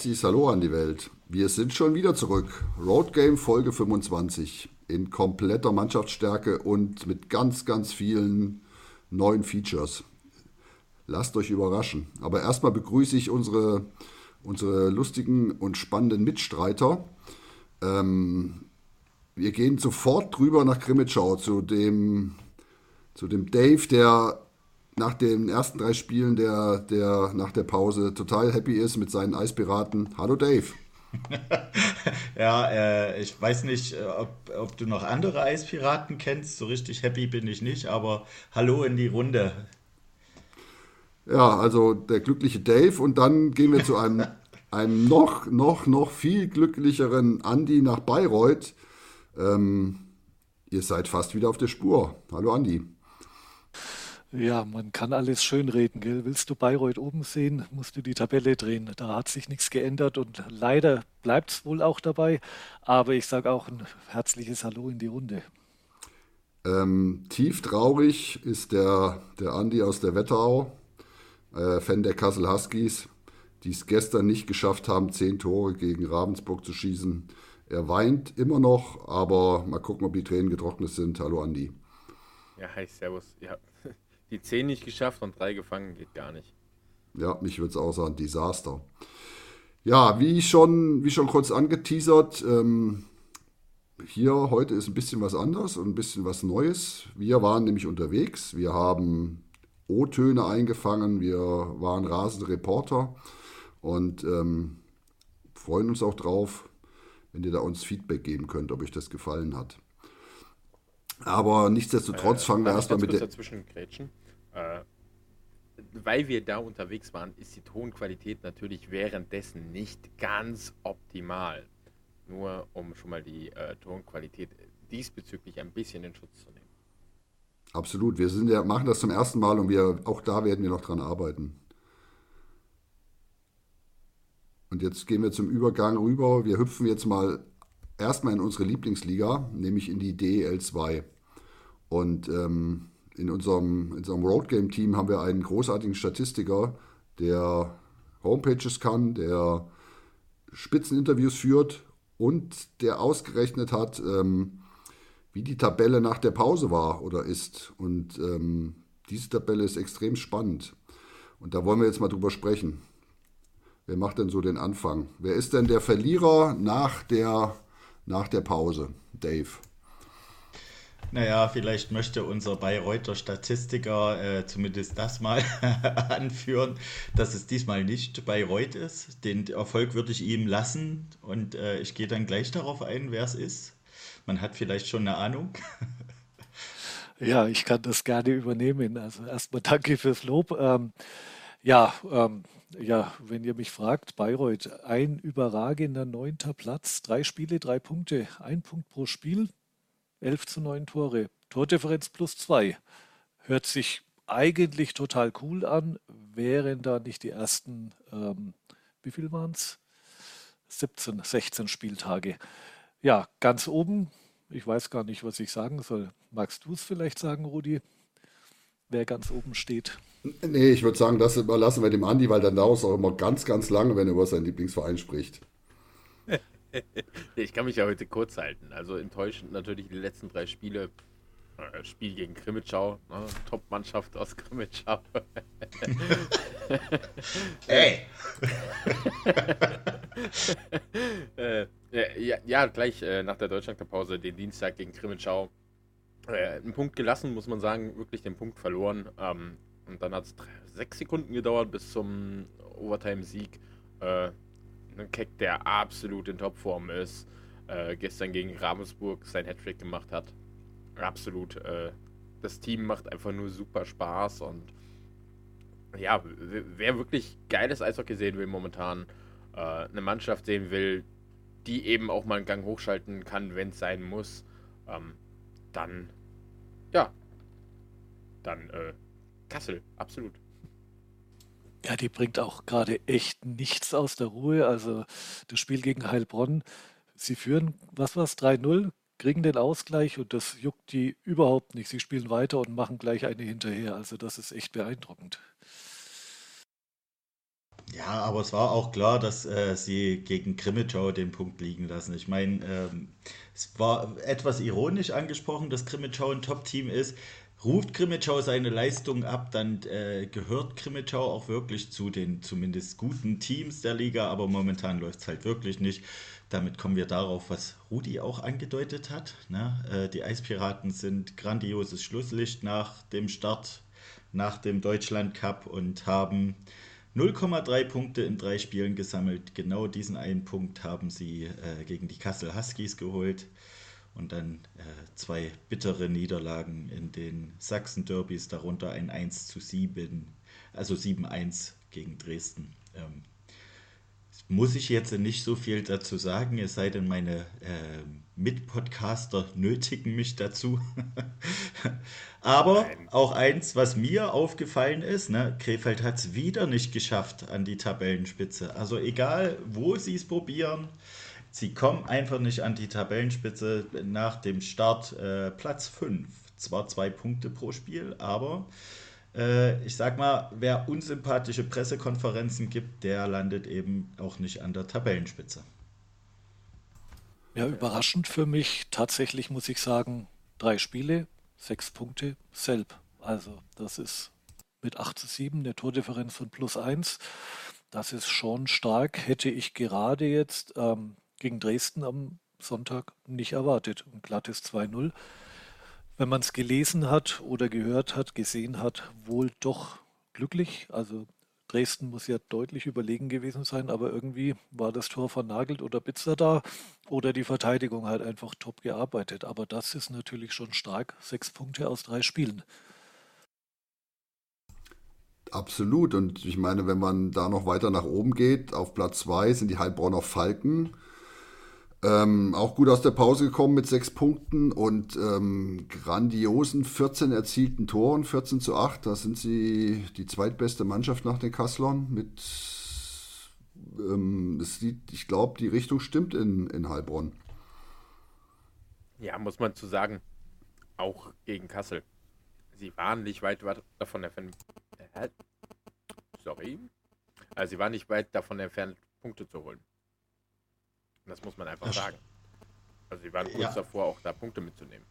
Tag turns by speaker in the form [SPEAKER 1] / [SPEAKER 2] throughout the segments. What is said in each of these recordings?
[SPEAKER 1] herzliches Hallo an die Welt. Wir sind schon wieder zurück. Road Game Folge 25 in kompletter Mannschaftsstärke und mit ganz, ganz vielen neuen Features. Lasst euch überraschen. Aber erstmal begrüße ich unsere, unsere lustigen und spannenden Mitstreiter. Ähm, wir gehen sofort drüber nach Krimitschau zu dem, zu dem Dave, der nach den ersten drei Spielen der, der nach der Pause total happy ist mit seinen Eispiraten. Hallo Dave.
[SPEAKER 2] ja, äh, ich weiß nicht, äh, ob, ob du noch andere Eispiraten kennst. So richtig happy bin ich nicht, aber hallo in die Runde.
[SPEAKER 1] Ja, also der glückliche Dave und dann gehen wir zu einem, einem noch, noch, noch viel glücklicheren Andy nach Bayreuth. Ähm, ihr seid fast wieder auf der Spur. Hallo Andy.
[SPEAKER 3] Ja, man kann alles schönreden, gell? Willst du Bayreuth oben sehen, musst du die Tabelle drehen. Da hat sich nichts geändert und leider bleibt es wohl auch dabei. Aber ich sage auch ein herzliches Hallo in die Runde.
[SPEAKER 1] Ähm, tief traurig ist der, der Andi aus der Wetterau, äh, Fan der Kassel Huskies, die es gestern nicht geschafft haben, zehn Tore gegen Ravensburg zu schießen. Er weint immer noch, aber mal gucken, ob die Tränen getrocknet sind. Hallo Andi.
[SPEAKER 4] Ja, hi, servus. Ja, die 10 nicht geschafft und 3 gefangen, geht gar nicht.
[SPEAKER 1] Ja, mich würde es auch sagen, Desaster. Ja, wie schon, wie schon kurz angeteasert, ähm, hier heute ist ein bisschen was anderes und ein bisschen was Neues. Wir waren nämlich unterwegs, wir haben O-Töne eingefangen, wir waren rasende Reporter und ähm, freuen uns auch drauf, wenn ihr da uns Feedback geben könnt, ob euch das gefallen hat. Aber nichtsdestotrotz äh, fangen wir erstmal mit der.
[SPEAKER 4] Dazwischen grätschen? Äh, weil wir da unterwegs waren, ist die Tonqualität natürlich währenddessen nicht ganz optimal. Nur um schon mal die äh, Tonqualität diesbezüglich ein bisschen in Schutz zu nehmen.
[SPEAKER 1] Absolut. Wir sind ja, machen das zum ersten Mal und wir, auch da werden wir noch dran arbeiten. Und jetzt gehen wir zum Übergang rüber. Wir hüpfen jetzt mal erstmal in unsere Lieblingsliga, nämlich in die DL2. Und ähm, in unserem, in unserem Roadgame-Team haben wir einen großartigen Statistiker, der Homepages kann, der Spitzeninterviews führt und der ausgerechnet hat, ähm, wie die Tabelle nach der Pause war oder ist. Und ähm, diese Tabelle ist extrem spannend. Und da wollen wir jetzt mal drüber sprechen. Wer macht denn so den Anfang? Wer ist denn der Verlierer nach der, nach der Pause? Dave.
[SPEAKER 2] Naja, vielleicht möchte unser Bayreuther Statistiker äh, zumindest das mal anführen, dass es diesmal nicht Bayreuth ist. Den Erfolg würde ich ihm lassen und äh, ich gehe dann gleich darauf ein, wer es ist. Man hat vielleicht schon eine Ahnung.
[SPEAKER 3] Ja, ich kann das gerne übernehmen. Also erstmal danke fürs Lob. Ähm, ja, ähm, ja, wenn ihr mich fragt, Bayreuth, ein überragender neunter Platz, drei Spiele, drei Punkte, ein Punkt pro Spiel. 11 zu 9 Tore. Tordifferenz plus 2. Hört sich eigentlich total cool an, wären da nicht die ersten, ähm, wie viel waren es? 17, 16 Spieltage. Ja, ganz oben, ich weiß gar nicht, was ich sagen soll. Magst du es vielleicht sagen, Rudi? Wer ganz oben steht?
[SPEAKER 1] Nee, ich würde sagen, das überlassen wir dem Andi, weil dann dauert es auch immer ganz, ganz lange, wenn er über seinen Lieblingsverein spricht.
[SPEAKER 4] ich kann mich ja heute kurz halten. Also enttäuschend natürlich die letzten drei Spiele. Äh, Spiel gegen Krimitschau, ne? Top-Mannschaft aus Krimitschau.
[SPEAKER 2] Ey!
[SPEAKER 4] äh, ja, ja, gleich äh, nach der Deutschlandpause den Dienstag gegen Krimitschau. Äh, einen Punkt gelassen, muss man sagen, wirklich den Punkt verloren. Ähm, und dann hat es sechs Sekunden gedauert bis zum Overtime-Sieg. Äh, ein Keck, der absolut in Topform ist, äh, gestern gegen Ravensburg sein Hattrick gemacht hat. Absolut. Äh, das Team macht einfach nur super Spaß und ja, wer wirklich geiles Eishockey sehen will momentan, äh, eine Mannschaft sehen will, die eben auch mal einen Gang hochschalten kann, wenn es sein muss, ähm, dann ja, dann äh, Kassel, absolut.
[SPEAKER 3] Ja, die bringt auch gerade echt nichts aus der Ruhe. Also das Spiel gegen Heilbronn, sie führen, was war es, 3-0, kriegen den Ausgleich und das juckt die überhaupt nicht. Sie spielen weiter und machen gleich eine hinterher. Also das ist echt beeindruckend.
[SPEAKER 2] Ja, aber es war auch klar, dass äh, sie gegen Krimitschau den Punkt liegen lassen. Ich meine, ähm, es war etwas ironisch angesprochen, dass Krimitschau ein Top-Team ist. Ruft Krimitschau seine Leistung ab, dann äh, gehört Krimitschau auch wirklich zu den zumindest guten Teams der Liga, aber momentan läuft es halt wirklich nicht. Damit kommen wir darauf, was Rudi auch angedeutet hat. Ne? Äh, die Eispiraten sind grandioses Schlusslicht nach dem Start, nach dem Deutschland Cup und haben 0,3 Punkte in drei Spielen gesammelt. Genau diesen einen Punkt haben sie äh, gegen die Kassel Huskies geholt. Und dann äh, zwei bittere Niederlagen in den Sachsen-Derbys, darunter ein 1 zu 7, also 7-1 gegen Dresden. Ähm, muss ich jetzt nicht so viel dazu sagen, es sei denn, meine äh, Mitpodcaster nötigen mich dazu. Aber Nein. auch eins, was mir aufgefallen ist, ne, Krefeld hat es wieder nicht geschafft an die Tabellenspitze. Also egal, wo sie es probieren, sie kommen einfach nicht an die Tabellenspitze nach dem Start äh, Platz 5. Zwar zwei Punkte pro Spiel, aber äh, ich sag mal, wer unsympathische Pressekonferenzen gibt, der landet eben auch nicht an der Tabellenspitze.
[SPEAKER 3] Ja, überraschend für mich. Tatsächlich muss ich sagen, drei Spiele, sechs Punkte, Selb. Also, das ist mit 8 zu 7 eine Tordifferenz von plus 1. Das ist schon stark. Hätte ich gerade jetzt ähm, gegen Dresden am Sonntag nicht erwartet. Ein glattes 2-0 wenn man es gelesen hat oder gehört hat, gesehen hat, wohl doch glücklich. Also Dresden muss ja deutlich überlegen gewesen sein, aber irgendwie war das Tor vernagelt oder Bitzer da oder die Verteidigung halt einfach top gearbeitet. Aber das ist natürlich schon stark. Sechs Punkte aus drei Spielen.
[SPEAKER 1] Absolut. Und ich meine, wenn man da noch weiter nach oben geht, auf Platz zwei sind die Heilbronner Falken ähm, auch gut aus der Pause gekommen mit sechs Punkten und ähm, grandiosen 14 erzielten Toren, 14 zu 8. Da sind sie die zweitbeste Mannschaft nach den Kasslern mit, ähm, sieht, ich glaube, die Richtung stimmt in, in Heilbronn.
[SPEAKER 4] Ja, muss man zu sagen, auch gegen Kassel. Sie waren nicht weit davon entfernt. Äh, sorry. Also sie waren nicht weit davon entfernt, Punkte zu holen. Das muss man einfach Ach. sagen. Also sie waren kurz ja. davor, auch da Punkte mitzunehmen.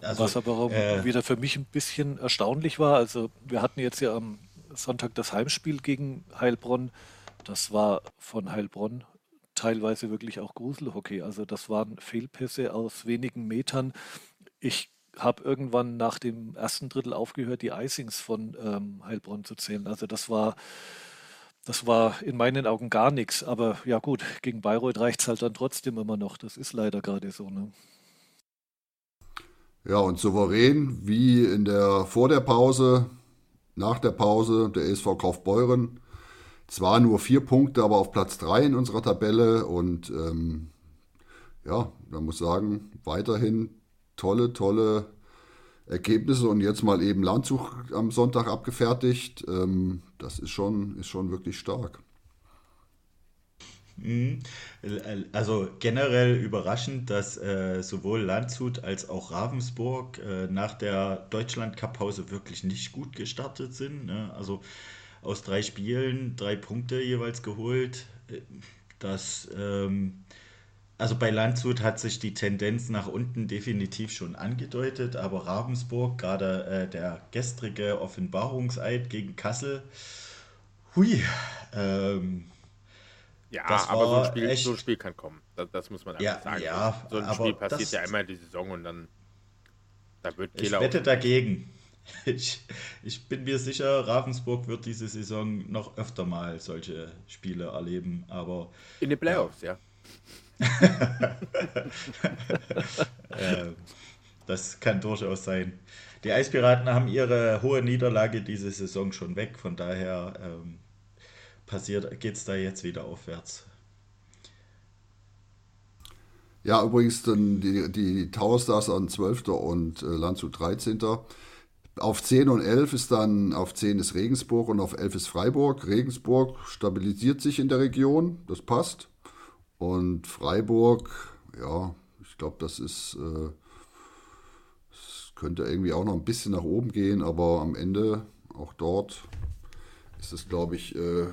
[SPEAKER 3] Also, Was aber auch äh, wieder für mich ein bisschen erstaunlich war, also wir hatten jetzt ja am Sonntag das Heimspiel gegen Heilbronn. Das war von Heilbronn teilweise wirklich auch Gruselhockey. Also das waren Fehlpässe aus wenigen Metern. Ich habe irgendwann nach dem ersten Drittel aufgehört, die Icings von ähm, Heilbronn zu zählen. Also das war das war in meinen Augen gar nichts. Aber ja gut, gegen Bayreuth reicht es halt dann trotzdem immer noch. Das ist leider gerade so. Ne?
[SPEAKER 1] Ja, und souverän wie in der vor der Pause, nach der Pause, der ESV Kaufbeuren. Zwar nur vier Punkte, aber auf Platz drei in unserer Tabelle. Und ähm, ja, man muss sagen, weiterhin tolle, tolle Ergebnisse und jetzt mal eben Landzug am Sonntag abgefertigt. Ähm, das ist schon, ist schon wirklich stark.
[SPEAKER 2] Mhm. Also generell überraschend, dass äh, sowohl Landshut als auch Ravensburg äh, nach der Deutschland-Cup-Pause wirklich nicht gut gestartet sind. Ne? Also aus drei Spielen drei Punkte jeweils geholt. Äh, das ähm, also bei Landshut hat sich die Tendenz nach unten definitiv schon angedeutet, aber Ravensburg, gerade äh, der gestrige Offenbarungseid gegen Kassel, hui. Ähm,
[SPEAKER 4] ja, aber so ein, Spiel, echt, so ein, Spiel, kann kommen. Das, das muss man einfach
[SPEAKER 2] ja,
[SPEAKER 4] sagen.
[SPEAKER 2] Ja,
[SPEAKER 4] so ein Spiel passiert das, ja einmal die Saison und dann
[SPEAKER 2] da wird Kehler Ich wette dagegen. Ich, ich bin mir sicher, Ravensburg wird diese Saison noch öfter mal solche Spiele erleben. Aber
[SPEAKER 4] in den Playoffs, ja. ja.
[SPEAKER 2] Äh, das kann durchaus sein. Die Eispiraten haben ihre hohe Niederlage diese Saison schon weg, von daher ähm, geht es da jetzt wieder aufwärts.
[SPEAKER 1] Ja, übrigens dann die, die Tower Stars an 12. und äh, Landshut 13. Auf 10 und 11 ist dann, auf 10 ist Regensburg und auf 11 ist Freiburg. Regensburg stabilisiert sich in der Region, das passt. Und Freiburg, ja, ich glaube, das ist, äh, das könnte irgendwie auch noch ein bisschen nach oben gehen, aber am Ende auch dort ist das, glaube ich, äh,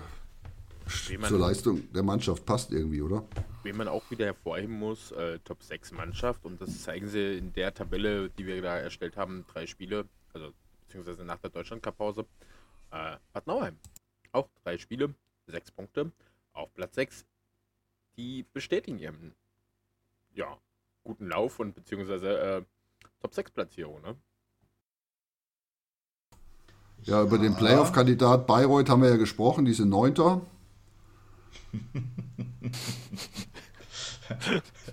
[SPEAKER 1] zur Leistung der Mannschaft passt irgendwie, oder?
[SPEAKER 4] Wen man auch wieder hervorheben muss, äh, Top 6 Mannschaft und das zeigen sie in der Tabelle, die wir da erstellt haben, drei Spiele, also beziehungsweise nach der Deutschland-Cup-Pause. Äh, Bad Nauheim, auch drei Spiele, sechs Punkte, auf Platz 6. Die bestätigen ihren ja, guten Lauf und beziehungsweise äh, Top 6 Platzierung, ne?
[SPEAKER 1] Ja, über den Playoff-Kandidat Bayreuth haben wir ja gesprochen, die sind Neunter.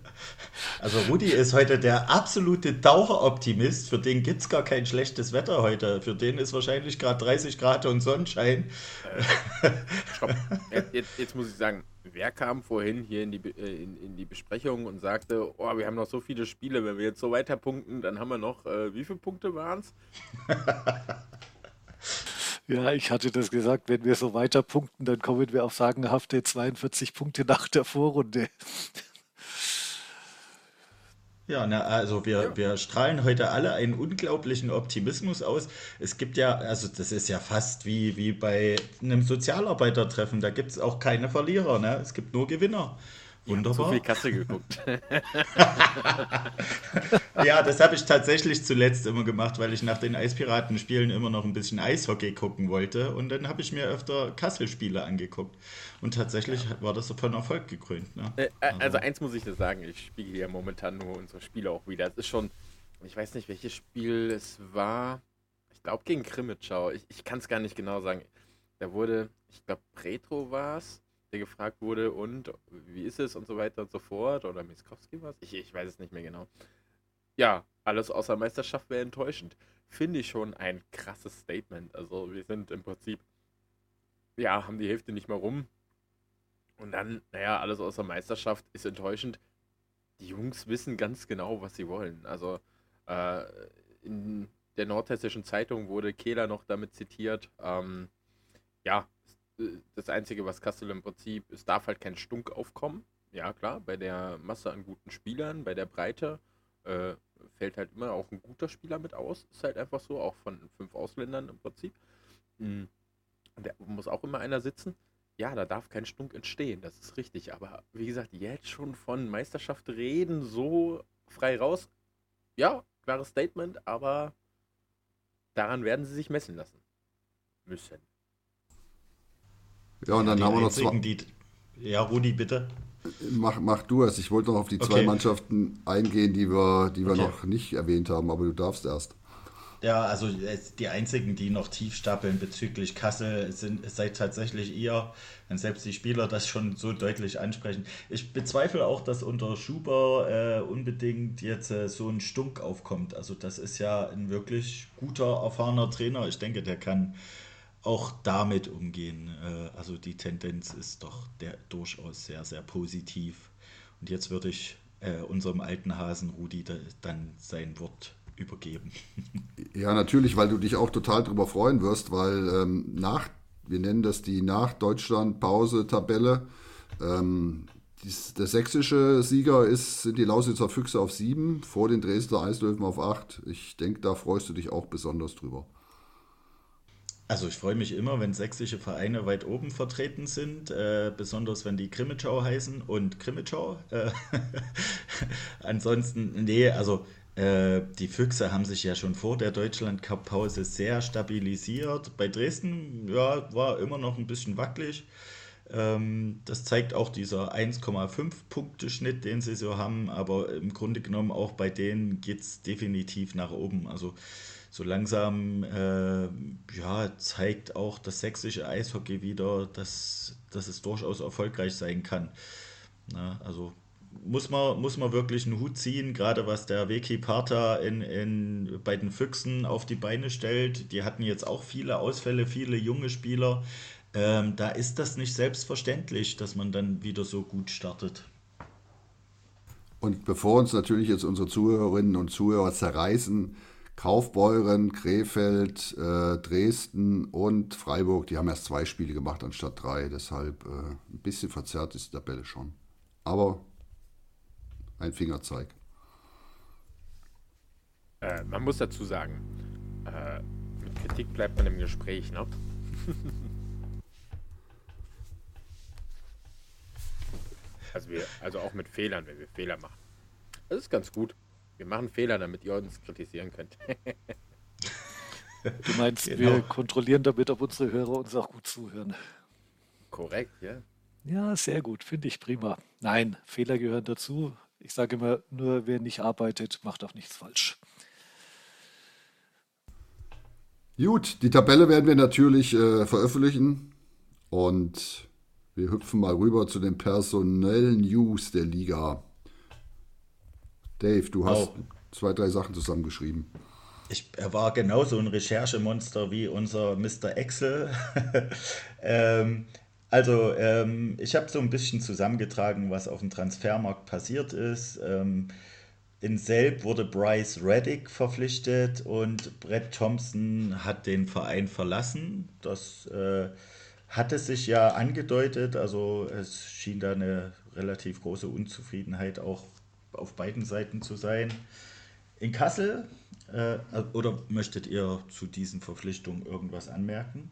[SPEAKER 2] Also Rudi ist heute der absolute Daueroptimist. Für den gibt es gar kein schlechtes Wetter heute. Für den ist wahrscheinlich gerade 30 Grad und Sonnenschein.
[SPEAKER 4] Äh, stopp. Jetzt, jetzt, muss ich sagen, wer kam vorhin hier in die, äh, in, in, die Besprechung und sagte, oh, wir haben noch so viele Spiele, wenn wir jetzt so weiter punkten, dann haben wir noch, äh, wie viele Punkte waren es?
[SPEAKER 3] Ja, ich hatte das gesagt, wenn wir so weiter punkten, dann kommen wir auf sagenhafte 42 Punkte nach der Vorrunde.
[SPEAKER 2] Ja, na, also wir, ja. wir strahlen heute alle einen unglaublichen Optimismus aus. Es gibt ja, also das ist ja fast wie, wie bei einem Sozialarbeitertreffen, da gibt es auch keine Verlierer, ne? es gibt nur Gewinner.
[SPEAKER 4] Wunderbar. So viel Kasse geguckt.
[SPEAKER 2] ja, das habe ich tatsächlich zuletzt immer gemacht, weil ich nach den Eispiraten-Spielen immer noch ein bisschen Eishockey gucken wollte. Und dann habe ich mir öfter Kassel-Spiele angeguckt. Und tatsächlich ja. war das von Erfolg gekrönt. Ne?
[SPEAKER 4] Äh, also. also. eins muss ich dir sagen, ich spiele ja momentan nur unsere Spiele auch wieder. Es ist schon, ich weiß nicht, welches Spiel es war. Ich glaube gegen Krimitschau. Ich, ich kann es gar nicht genau sagen. Da wurde, ich glaube, Retro war es der gefragt wurde, und wie ist es und so weiter und so fort. Oder Miskowski war es? Ich, ich weiß es nicht mehr genau. Ja, alles außer Meisterschaft wäre enttäuschend. Finde ich schon ein krasses Statement. Also wir sind im Prinzip, ja, haben die Hälfte nicht mehr rum. Und dann, naja, alles außer Meisterschaft ist enttäuschend. Die Jungs wissen ganz genau, was sie wollen. Also äh, in der Nordhessischen Zeitung wurde Kehler noch damit zitiert. Ähm, ja, das Einzige, was Kassel im Prinzip, es darf halt kein Stunk aufkommen. Ja, klar, bei der Masse an guten Spielern, bei der Breite äh, fällt halt immer auch ein guter Spieler mit aus. Ist halt einfach so, auch von fünf Ausländern im Prinzip. Mhm. Da muss auch immer einer sitzen. Ja, da darf kein Stunk entstehen, das ist richtig. Aber wie gesagt, jetzt schon von Meisterschaft reden, so frei raus. Ja, klares Statement, aber daran werden sie sich messen lassen müssen.
[SPEAKER 1] Ja, und dann ja, haben wir noch zwei. Die,
[SPEAKER 2] ja, Rudi, bitte.
[SPEAKER 1] Mach, mach du es. Ich wollte noch auf die zwei Mannschaften eingehen, die wir, die wir okay. noch nicht erwähnt haben, aber du darfst erst.
[SPEAKER 2] Ja, also die einzigen, die noch tief stapeln bezüglich Kassel, sind seid tatsächlich ihr, wenn selbst die Spieler das schon so deutlich ansprechen. Ich bezweifle auch, dass unter Schuber äh, unbedingt jetzt äh, so ein Stunk aufkommt. Also das ist ja ein wirklich guter, erfahrener Trainer. Ich denke, der kann auch damit umgehen. Äh, also die Tendenz ist doch der, durchaus sehr, sehr positiv. Und jetzt würde ich äh, unserem alten Hasen Rudi da, dann sein Wort übergeben.
[SPEAKER 1] Ja, natürlich, weil du dich auch total darüber freuen wirst, weil ähm, nach, wir nennen das die Nach-Deutschland-Pause-Tabelle, ähm, der sächsische Sieger ist, sind die Lausitzer Füchse auf sieben, vor den Dresdner Eislöwen auf acht. Ich denke, da freust du dich auch besonders drüber.
[SPEAKER 2] Also ich freue mich immer, wenn sächsische Vereine weit oben vertreten sind, äh, besonders wenn die Krimitschau heißen und Krimitschau. Äh, ansonsten, nee, also äh, die Füchse haben sich ja schon vor der Deutschland-Cup-Pause sehr stabilisiert. Bei Dresden ja, war immer noch ein bisschen wackelig. Ähm, das zeigt auch dieser 1,5 Punkte-Schnitt, den sie so haben, aber im Grunde genommen auch bei denen geht es definitiv nach oben. Also so langsam äh, ja, zeigt auch das sächsische Eishockey wieder, dass, dass es durchaus erfolgreich sein kann. Na, also muss man, muss man wirklich einen Hut ziehen, gerade was der Weki Parta in, in, bei den Füchsen auf die Beine stellt. Die hatten jetzt auch viele Ausfälle, viele junge Spieler. Ähm, da ist das nicht selbstverständlich, dass man dann wieder so gut startet.
[SPEAKER 1] Und bevor uns natürlich jetzt unsere Zuhörerinnen und Zuhörer zerreißen, Kaufbeuren, Krefeld, äh, Dresden und Freiburg, die haben erst zwei Spiele gemacht anstatt drei. Deshalb äh, ein bisschen verzerrt ist die Tabelle schon. Aber ein Fingerzeig.
[SPEAKER 4] Äh, man muss dazu sagen, äh, mit Kritik bleibt man im Gespräch, ne? also, wir, also auch mit Fehlern, wenn wir Fehler machen. Das ist ganz gut. Wir machen Fehler, damit ihr uns kritisieren könnt.
[SPEAKER 3] du meinst, genau. wir kontrollieren damit, ob unsere Hörer uns auch gut zuhören.
[SPEAKER 4] Korrekt, ja.
[SPEAKER 3] Ja, sehr gut, finde ich prima. Nein, Fehler gehören dazu. Ich sage immer, nur wer nicht arbeitet, macht auch nichts falsch.
[SPEAKER 1] Gut, die Tabelle werden wir natürlich äh, veröffentlichen und wir hüpfen mal rüber zu den personellen News der Liga. Dave, du hast oh. zwei, drei Sachen zusammengeschrieben.
[SPEAKER 2] Ich, er war genauso ein Recherchemonster wie unser Mr. Excel. ähm, also, ähm, ich habe so ein bisschen zusammengetragen, was auf dem Transfermarkt passiert ist. Ähm, in Selb wurde Bryce Reddick verpflichtet und Brett Thompson hat den Verein verlassen. Das äh, hatte sich ja angedeutet, also es schien da eine relativ große Unzufriedenheit auch auf beiden Seiten zu sein. In Kassel, äh, oder möchtet ihr zu diesen Verpflichtungen irgendwas anmerken?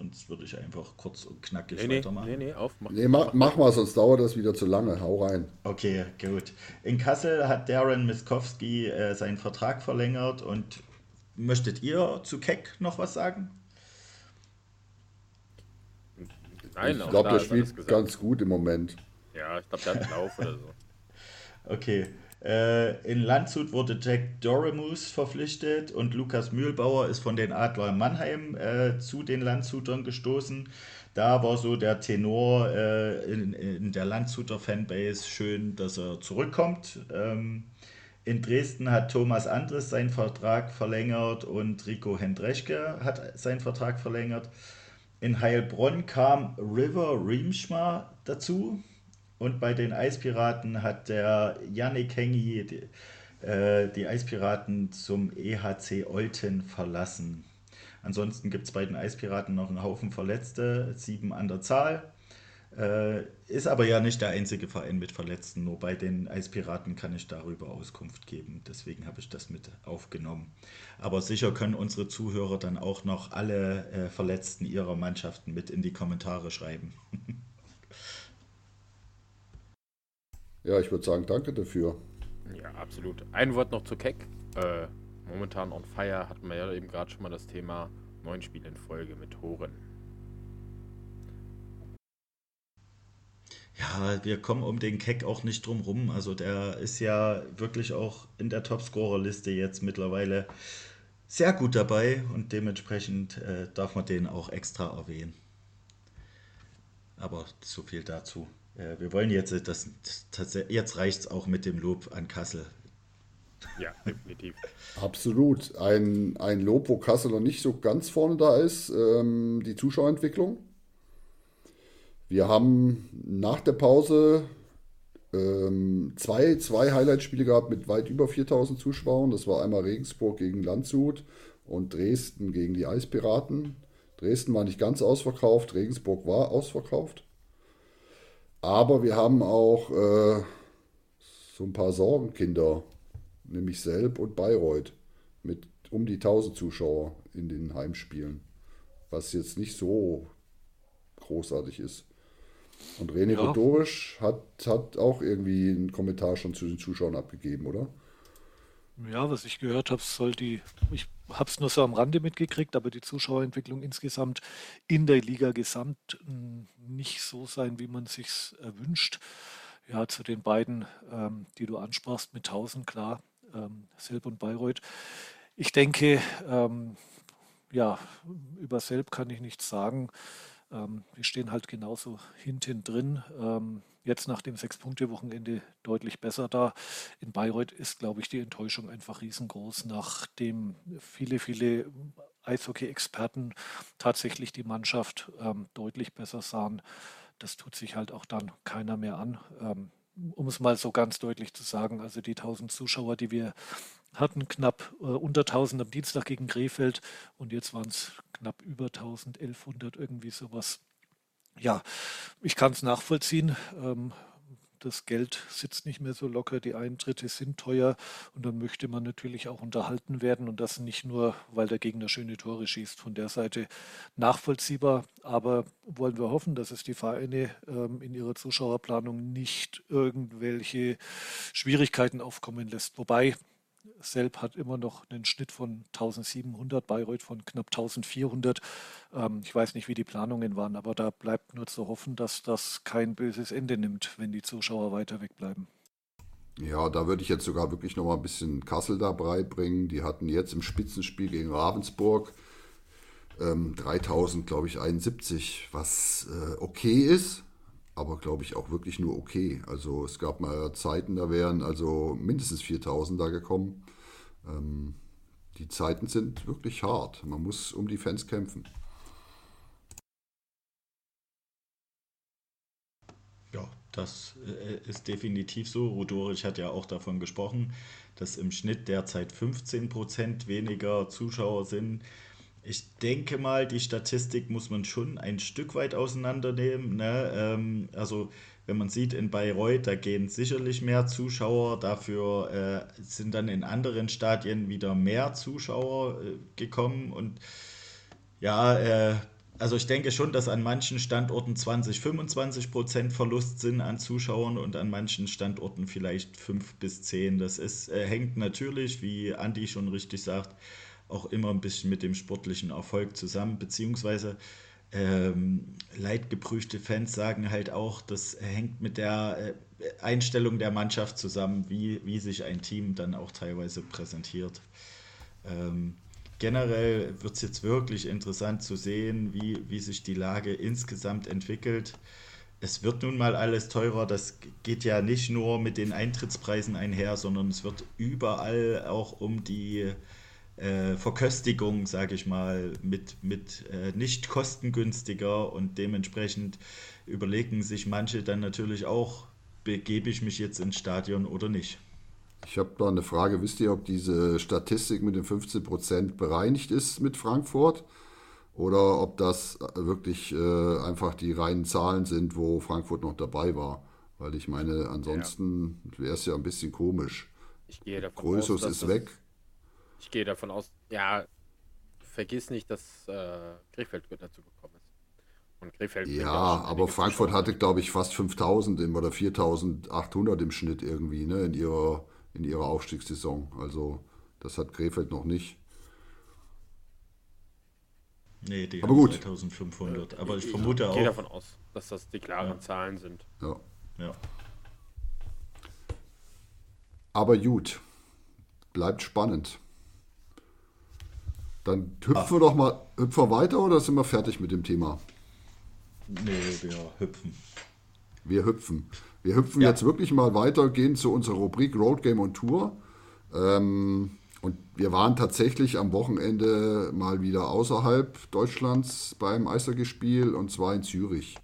[SPEAKER 2] Sonst würde ich einfach kurz und knackig nee, weitermachen. Nee, nee,
[SPEAKER 1] auf. Mach, nee, mach, mach mal, sonst dauert das wieder zu lange. Hau rein.
[SPEAKER 2] Okay, gut. In Kassel hat Darren Miskowski äh, seinen Vertrag verlängert und möchtet ihr zu Keck noch was sagen?
[SPEAKER 1] Nein, ich glaube, der spielt ganz gut im Moment.
[SPEAKER 4] Ja, ich glaube, der hat einen Lauf oder so.
[SPEAKER 2] Okay. Äh, in Landshut wurde Jack Doremus verpflichtet und Lukas Mühlbauer ist von den Adler Mannheim äh, zu den Landshutern gestoßen. Da war so der Tenor äh, in, in, der Landshuter Fanbase schön, dass er zurückkommt. Ähm, in Dresden hat Thomas Andres seinen Vertrag verlängert und Rico Hendreschke hat seinen Vertrag verlängert. In Heilbronn kam River Riemschma dazu. Und bei den Eispiraten hat der Yannick Hengi die, äh, die Eispiraten zum EHC Olten verlassen. Ansonsten gibt es bei den Eispiraten noch einen Haufen Verletzte, sieben an der Zahl. Äh, ist aber ja nicht der einzige Verein mit Verletzten, nur bei den Eispiraten kann ich darüber Auskunft geben. Deswegen habe ich das mit aufgenommen. Aber sicher können unsere Zuhörer dann auch noch alle äh, Verletzten ihrer Mannschaften mit in die Kommentare schreiben.
[SPEAKER 1] Ja, ich würde sagen, danke dafür.
[SPEAKER 4] Ja, absolut. Ein Wort noch zu Keck. Äh, momentan on fire hatten wir ja eben gerade schon mal das Thema neun Spiele in Folge mit Toren.
[SPEAKER 2] Ja, wir kommen um den Keck auch nicht drum rum. Also der ist ja wirklich auch in der Topscorer-Liste jetzt mittlerweile sehr gut dabei und dementsprechend äh, darf man den auch extra erwähnen. Aber so viel dazu. Äh, wir wollen jetzt, äh, das, das jetzt reicht es auch mit dem Lob an Kassel.
[SPEAKER 4] Ja, definitiv.
[SPEAKER 1] Absolut. Ein, ein Lob, wo Kassel noch nicht so ganz vorne da ist, ähm, die Zuschauerentwicklung. Wir haben nach der Pause ähm, zwei, zwei Highlight-Spiele gehabt mit weit über 4000 Zuschauern. Das war einmal Regensburg gegen Landshut und Dresden gegen die Eispiraten. Dresden war nicht ganz ausverkauft, Regensburg war ausverkauft. Aber wir haben auch äh, so ein paar Sorgenkinder, nämlich Selb und Bayreuth, mit um die 1000 Zuschauer in den Heimspielen, was jetzt nicht so großartig ist. Und René ja. Rodorisch hat, hat auch irgendwie einen Kommentar schon zu den Zuschauern abgegeben, oder?
[SPEAKER 3] Ja, was ich gehört habe, soll die, ich habe es nur so am Rande mitgekriegt, aber die Zuschauerentwicklung insgesamt in der Liga gesamt hm, nicht so sein, wie man sich erwünscht. Ja, zu den beiden, ähm, die du ansprachst, mit 1000, klar, ähm, Selb und Bayreuth. Ich denke, ähm, ja, über Selb kann ich nichts sagen. Ähm, wir stehen halt genauso hinten drin. Ähm, jetzt nach dem Sechs-Punkte-Wochenende deutlich besser da. In Bayreuth ist, glaube ich, die Enttäuschung einfach riesengroß, nachdem viele, viele Eishockey-Experten tatsächlich die Mannschaft ähm, deutlich besser sahen. Das tut sich halt auch dann keiner mehr an. Ähm, um es mal so ganz deutlich zu sagen, also die 1000 Zuschauer, die wir hatten, knapp äh, unter 1000 am Dienstag gegen Krefeld und jetzt waren es knapp über 1000, 1100, irgendwie sowas ja, ich kann es nachvollziehen. Ähm, das Geld sitzt nicht mehr so locker, die Eintritte sind teuer und dann möchte man natürlich auch unterhalten werden und das nicht nur, weil der Gegner schöne Tore schießt. Von der Seite nachvollziehbar, aber wollen wir hoffen, dass es die Vereine ähm, in ihrer Zuschauerplanung nicht irgendwelche Schwierigkeiten aufkommen lässt. Wobei Selb hat immer noch einen Schnitt von 1700, Bayreuth von knapp 1400. Ähm, ich weiß nicht, wie die Planungen waren, aber da bleibt nur zu hoffen, dass das kein böses Ende nimmt, wenn die Zuschauer weiter wegbleiben.
[SPEAKER 1] Ja, da würde ich jetzt sogar wirklich noch mal ein bisschen Kassel dabei bringen. Die hatten jetzt im Spitzenspiel gegen Ravensburg ähm, 3000, glaube ich, 71, was äh, okay ist aber glaube ich auch wirklich nur okay. Also es gab mal Zeiten, da wären also mindestens 4000 da gekommen. Ähm, die Zeiten sind wirklich hart. Man muss um die Fans kämpfen.
[SPEAKER 2] Ja, das äh, ist definitiv so. Rudoric hat ja auch davon gesprochen, dass im Schnitt derzeit 15 Prozent weniger Zuschauer sind. Ich denke mal, die Statistik muss man schon ein Stück weit auseinandernehmen. Ne? Ähm, also wenn man sieht in Bayreuth, da gehen sicherlich mehr Zuschauer, dafür äh, sind dann in anderen Stadien wieder mehr Zuschauer äh, gekommen. Und ja, äh, also ich denke schon, dass an manchen Standorten 20, 25 Prozent Verlust sind an Zuschauern und an manchen Standorten vielleicht 5 bis 10. Das ist, äh, hängt natürlich, wie Andi schon richtig sagt, auch immer ein bisschen mit dem sportlichen Erfolg zusammen, beziehungsweise ähm, leidgeprüfte Fans sagen halt auch, das hängt mit der äh, Einstellung der Mannschaft zusammen, wie, wie sich ein Team dann auch teilweise präsentiert. Ähm, generell wird es jetzt wirklich interessant zu sehen, wie, wie sich die Lage insgesamt entwickelt. Es wird nun mal alles teurer, das geht ja nicht nur mit den Eintrittspreisen einher, sondern es wird überall auch um die äh, Verköstigung, sage ich mal, mit, mit äh, nicht kostengünstiger und dementsprechend überlegen sich manche dann natürlich auch, begebe ich mich jetzt ins Stadion oder nicht.
[SPEAKER 1] Ich habe da eine Frage. Wisst ihr, ob diese Statistik mit den 15 Prozent bereinigt ist mit Frankfurt? Oder ob das wirklich äh, einfach die reinen Zahlen sind, wo Frankfurt noch dabei war? Weil ich meine, ansonsten ja. wäre es ja ein bisschen komisch.
[SPEAKER 4] Ich gehe davon
[SPEAKER 1] Größus aus, ist weg.
[SPEAKER 4] Ich gehe davon aus, ja, vergiss nicht, dass äh, Krefeld dazu gekommen ist.
[SPEAKER 1] Und Krefeld ja, aber Frankfurt hatte, glaube ich, fast 5000 im, oder 4800 im Schnitt irgendwie ne, in, ihrer, in ihrer Aufstiegssaison. Also das hat Krefeld noch nicht.
[SPEAKER 2] Nee, die
[SPEAKER 1] aber gut.
[SPEAKER 2] 3500. Aber ich vermute auch.
[SPEAKER 4] Ich gehe davon aus, dass das die klaren ja. Zahlen sind.
[SPEAKER 1] Ja.
[SPEAKER 2] ja.
[SPEAKER 1] Aber gut. Bleibt spannend. Dann hüpfen wir doch mal hüpfen wir weiter oder sind wir fertig mit dem Thema?
[SPEAKER 2] Nee, wir hüpfen.
[SPEAKER 1] Wir hüpfen. Wir hüpfen ja. jetzt wirklich mal weiter, gehen zu unserer Rubrik Road Game on Tour. Ähm, und wir waren tatsächlich am Wochenende mal wieder außerhalb Deutschlands beim Eishockeyspiel und zwar in Zürich.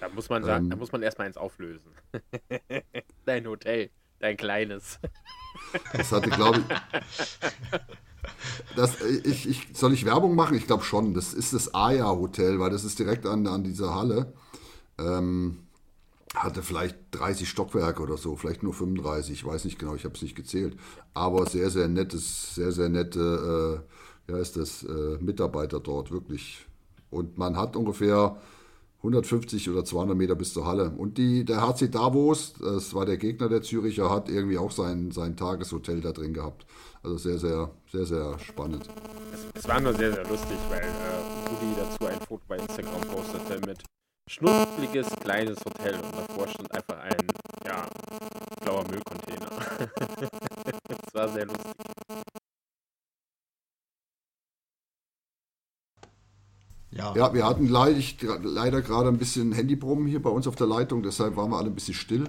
[SPEAKER 4] Da muss man sagen, ähm, da muss man erstmal eins auflösen. dein Hotel, dein kleines.
[SPEAKER 1] Das hatte, glaube ich. Das, ich, ich, soll ich Werbung machen? Ich glaube schon. Das ist das Aya Hotel, weil das ist direkt an, an dieser Halle. Ähm, hatte vielleicht 30 Stockwerke oder so, vielleicht nur 35, ich weiß nicht genau, ich habe es nicht gezählt. Aber sehr, sehr nettes, sehr, sehr nette, äh, ja, ist das, äh, Mitarbeiter dort, wirklich. Und man hat ungefähr 150 oder 200 Meter bis zur Halle. Und die, der HC Davos, das war der Gegner der Züricher, hat irgendwie auch sein, sein Tageshotel da drin gehabt. Also sehr, sehr, sehr, sehr spannend.
[SPEAKER 4] Es, es war nur sehr, sehr lustig, weil äh, Rudi dazu ein Foto bei Instagram postete mit schnuffliges kleines Hotel und davor stand einfach ein, ja, blauer Müllcontainer. Es war sehr lustig.
[SPEAKER 1] Ja. ja, wir hatten leider, leider gerade ein bisschen Handybrummen hier bei uns auf der Leitung, deshalb waren wir alle ein bisschen still.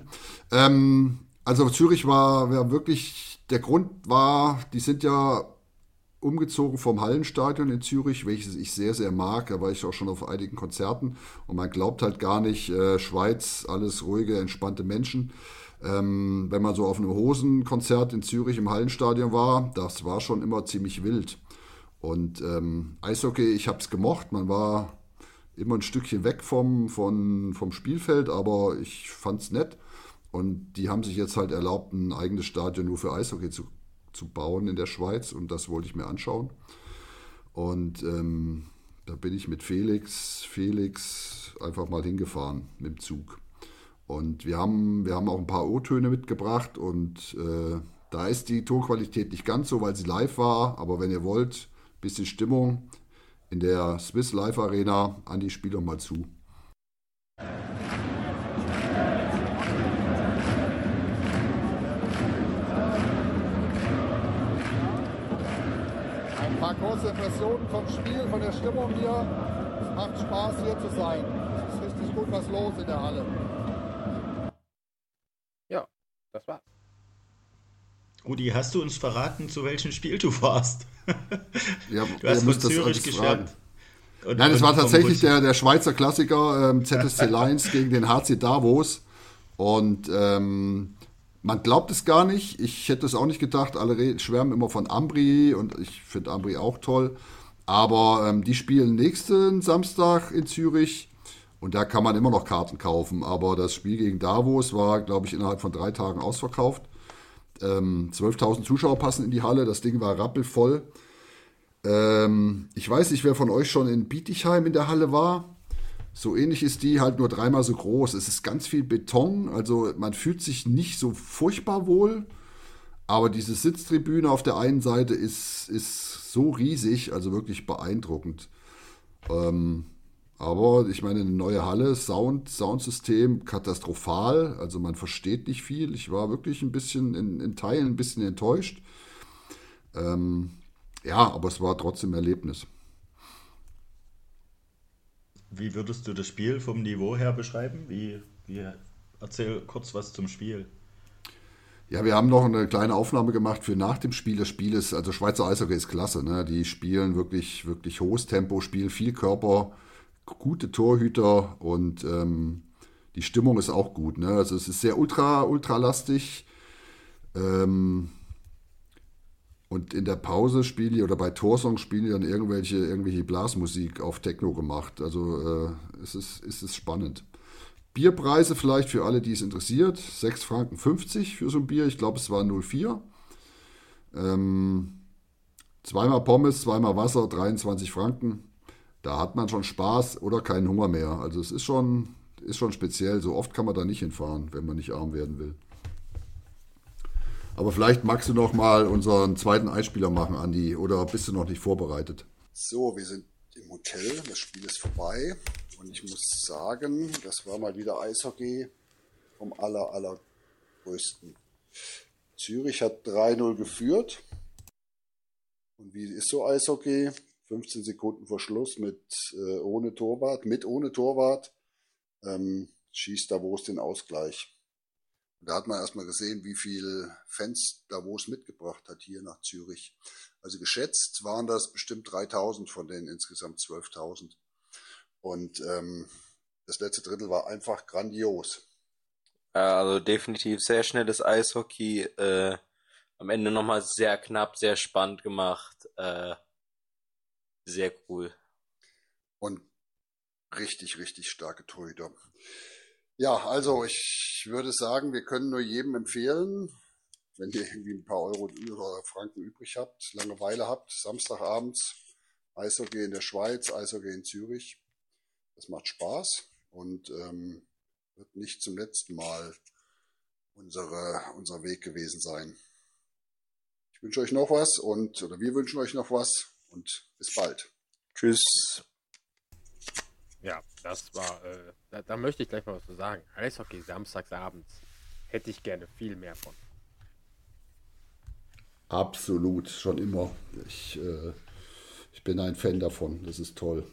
[SPEAKER 1] Ähm, also Zürich war, war wirklich, der Grund war, die sind ja umgezogen vom Hallenstadion in Zürich, welches ich sehr, sehr mag. Da war ich auch schon auf einigen Konzerten und man glaubt halt gar nicht, äh, Schweiz, alles ruhige, entspannte Menschen. Ähm, wenn man so auf einem Hosenkonzert in Zürich im Hallenstadion war, das war schon immer ziemlich wild. Und ähm, Eishockey, ich habe es gemocht. Man war immer ein Stückchen weg vom, vom, vom Spielfeld, aber ich fand es nett. Und die haben sich jetzt halt erlaubt, ein eigenes Stadion nur für Eishockey zu, zu bauen in der Schweiz. Und das wollte ich mir anschauen. Und ähm, da bin ich mit Felix, Felix einfach mal hingefahren mit dem Zug. Und wir haben, wir haben auch ein paar O-Töne mitgebracht und äh, da ist die Tonqualität nicht ganz so, weil sie live war. Aber wenn ihr wollt, bisschen Stimmung in der Swiss Live Arena, an die Spieler mal zu.
[SPEAKER 5] Ein paar kurze Impressionen vom Spiel, von der Stimmung hier. Es macht Spaß hier zu sein. Es ist richtig gut was los in der Halle.
[SPEAKER 4] Ja, das war's.
[SPEAKER 2] Rudi, hast du uns verraten, zu welchem Spiel du warst?
[SPEAKER 1] Ja,
[SPEAKER 2] du hast von
[SPEAKER 1] das
[SPEAKER 2] Zürich geschwärmt. Und-
[SPEAKER 1] Nein, es war tatsächlich der, der Schweizer Klassiker ähm, ZSC Lions gegen den HC Davos. Und ähm, man glaubt es gar nicht. Ich hätte es auch nicht gedacht. Alle schwärmen immer von Ambri und ich finde Ambri auch toll. Aber ähm, die spielen nächsten Samstag in Zürich und da kann man immer noch Karten kaufen. Aber das Spiel gegen Davos war, glaube ich, innerhalb von drei Tagen ausverkauft. Ähm, 12.000 Zuschauer passen in die Halle. Das Ding war rappelvoll. Ähm, ich weiß nicht, wer von euch schon in Bietigheim in der Halle war. So ähnlich ist die, halt nur dreimal so groß. Es ist ganz viel Beton, also man fühlt sich nicht so furchtbar wohl. Aber diese Sitztribüne auf der einen Seite ist, ist so riesig, also wirklich beeindruckend. Ähm, aber ich meine, eine neue Halle, Sound, Soundsystem katastrophal. Also man versteht nicht viel. Ich war wirklich ein bisschen in, in Teilen ein bisschen enttäuscht. Ähm, ja, aber es war trotzdem ein Erlebnis.
[SPEAKER 2] Wie würdest du das Spiel vom Niveau her beschreiben? Wie, wie, erzähl kurz was zum Spiel.
[SPEAKER 1] Ja, wir haben noch eine kleine Aufnahme gemacht für nach dem Spiel. Das Spiel ist, also Schweizer Eishockey ist klasse. Ne? Die spielen wirklich, wirklich hohes Tempo, spielen viel Körper, gute Torhüter und ähm, die Stimmung ist auch gut. Ne? Also es ist sehr ultra, ultra lastig. Ähm, und in der Pause spielen die oder bei Torsong spielen die dann irgendwelche, irgendwelche Blasmusik auf Techno gemacht. Also äh, es, ist, es ist spannend. Bierpreise vielleicht für alle, die es interessiert. 6 Franken 50 für so ein Bier. Ich glaube, es war 04. Ähm, zweimal Pommes, zweimal Wasser, 23 Franken. Da hat man schon Spaß oder keinen Hunger mehr. Also es ist schon, ist schon speziell. So oft kann man da nicht hinfahren, wenn man nicht arm werden will. Aber vielleicht magst du noch mal unseren zweiten Einspieler machen, Andi, oder bist du noch nicht vorbereitet?
[SPEAKER 5] So, wir sind im Hotel. Das Spiel ist vorbei. Und ich muss sagen, das war mal wieder Eishockey vom aller, allergrößten. Zürich hat 3-0 geführt. Und wie ist so Eishockey? 15 Sekunden vor Schluss mit äh, ohne Torwart, mit ohne Torwart, ähm, schießt Davos den Ausgleich. Und da hat man erstmal gesehen, wie viel Fans Davos mitgebracht hat hier nach Zürich. Also geschätzt waren das bestimmt 3000 von den insgesamt 12.000. Und ähm, das letzte Drittel war einfach grandios.
[SPEAKER 6] Ja, also definitiv sehr schnelles Eishockey. Äh, am Ende nochmal sehr knapp, sehr spannend gemacht. Äh, sehr cool.
[SPEAKER 5] Und richtig, richtig starke Torhüter. Ja, also ich würde sagen, wir können nur jedem empfehlen, wenn ihr irgendwie ein paar Euro oder Franken übrig habt, Langeweile habt, Samstagabends, Eishockey in der Schweiz, Eishockey in Zürich. Das macht Spaß und ähm, wird nicht zum letzten Mal unsere, unser Weg gewesen sein. Ich wünsche euch noch was und oder wir wünschen euch noch was und bis bald.
[SPEAKER 6] Tschüss.
[SPEAKER 4] Ja, das war, äh, da, da möchte ich gleich mal was zu sagen. Eishockey samstagsabends hätte ich gerne viel mehr von.
[SPEAKER 1] Absolut, schon immer. Ich, äh, ich bin ein Fan davon. Das ist toll.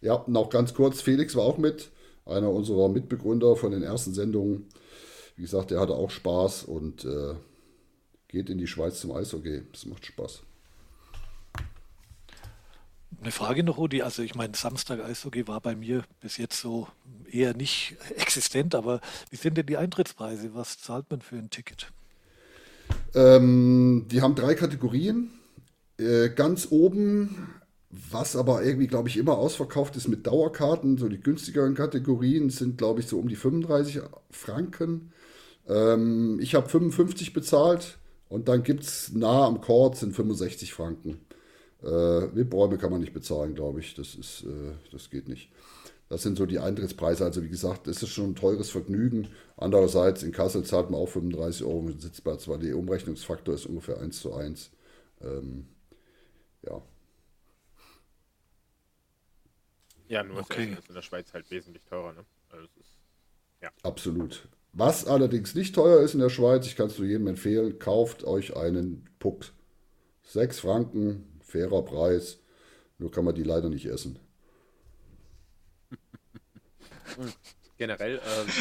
[SPEAKER 1] Ja, noch ganz kurz, Felix war auch mit, einer unserer Mitbegründer von den ersten Sendungen. Wie gesagt, der hatte auch Spaß und äh, geht in die Schweiz zum Eishockey. Das macht Spaß.
[SPEAKER 3] Eine Frage noch, Rudi. Also ich meine, Samstag Eishockey war bei mir bis jetzt so eher nicht existent, aber wie sind denn die Eintrittspreise? Was zahlt man für ein Ticket?
[SPEAKER 1] Ähm, die haben drei Kategorien. Äh, ganz oben Was aber irgendwie, glaube ich, immer ausverkauft ist mit Dauerkarten, so die günstigeren Kategorien sind, glaube ich, so um die 35 Franken. Ähm, ich habe 55 bezahlt und dann gibt es nah am Court sind 65 Franken. Äh, VIP-Räume kann man nicht bezahlen, glaube ich. Das, ist, äh, das geht nicht. Das sind so die Eintrittspreise. Also wie gesagt, das ist schon ein teures Vergnügen. Andererseits in Kassel zahlt man auch 35 Euro mit Sitzplatz, weil der Umrechnungsfaktor ist ungefähr 1 zu 1. Ähm, ja.
[SPEAKER 4] Ja, nur
[SPEAKER 3] Okay.
[SPEAKER 4] ist in der Schweiz halt wesentlich teurer, ne? Also es ist,
[SPEAKER 1] Absolut. Was allerdings nicht teuer ist in der Schweiz, ich kann es nur jedem empfehlen, kauft euch einen Puck. 6 Franken, fairer Preis. Nur kann man die leider nicht essen.
[SPEAKER 4] generell, ähm,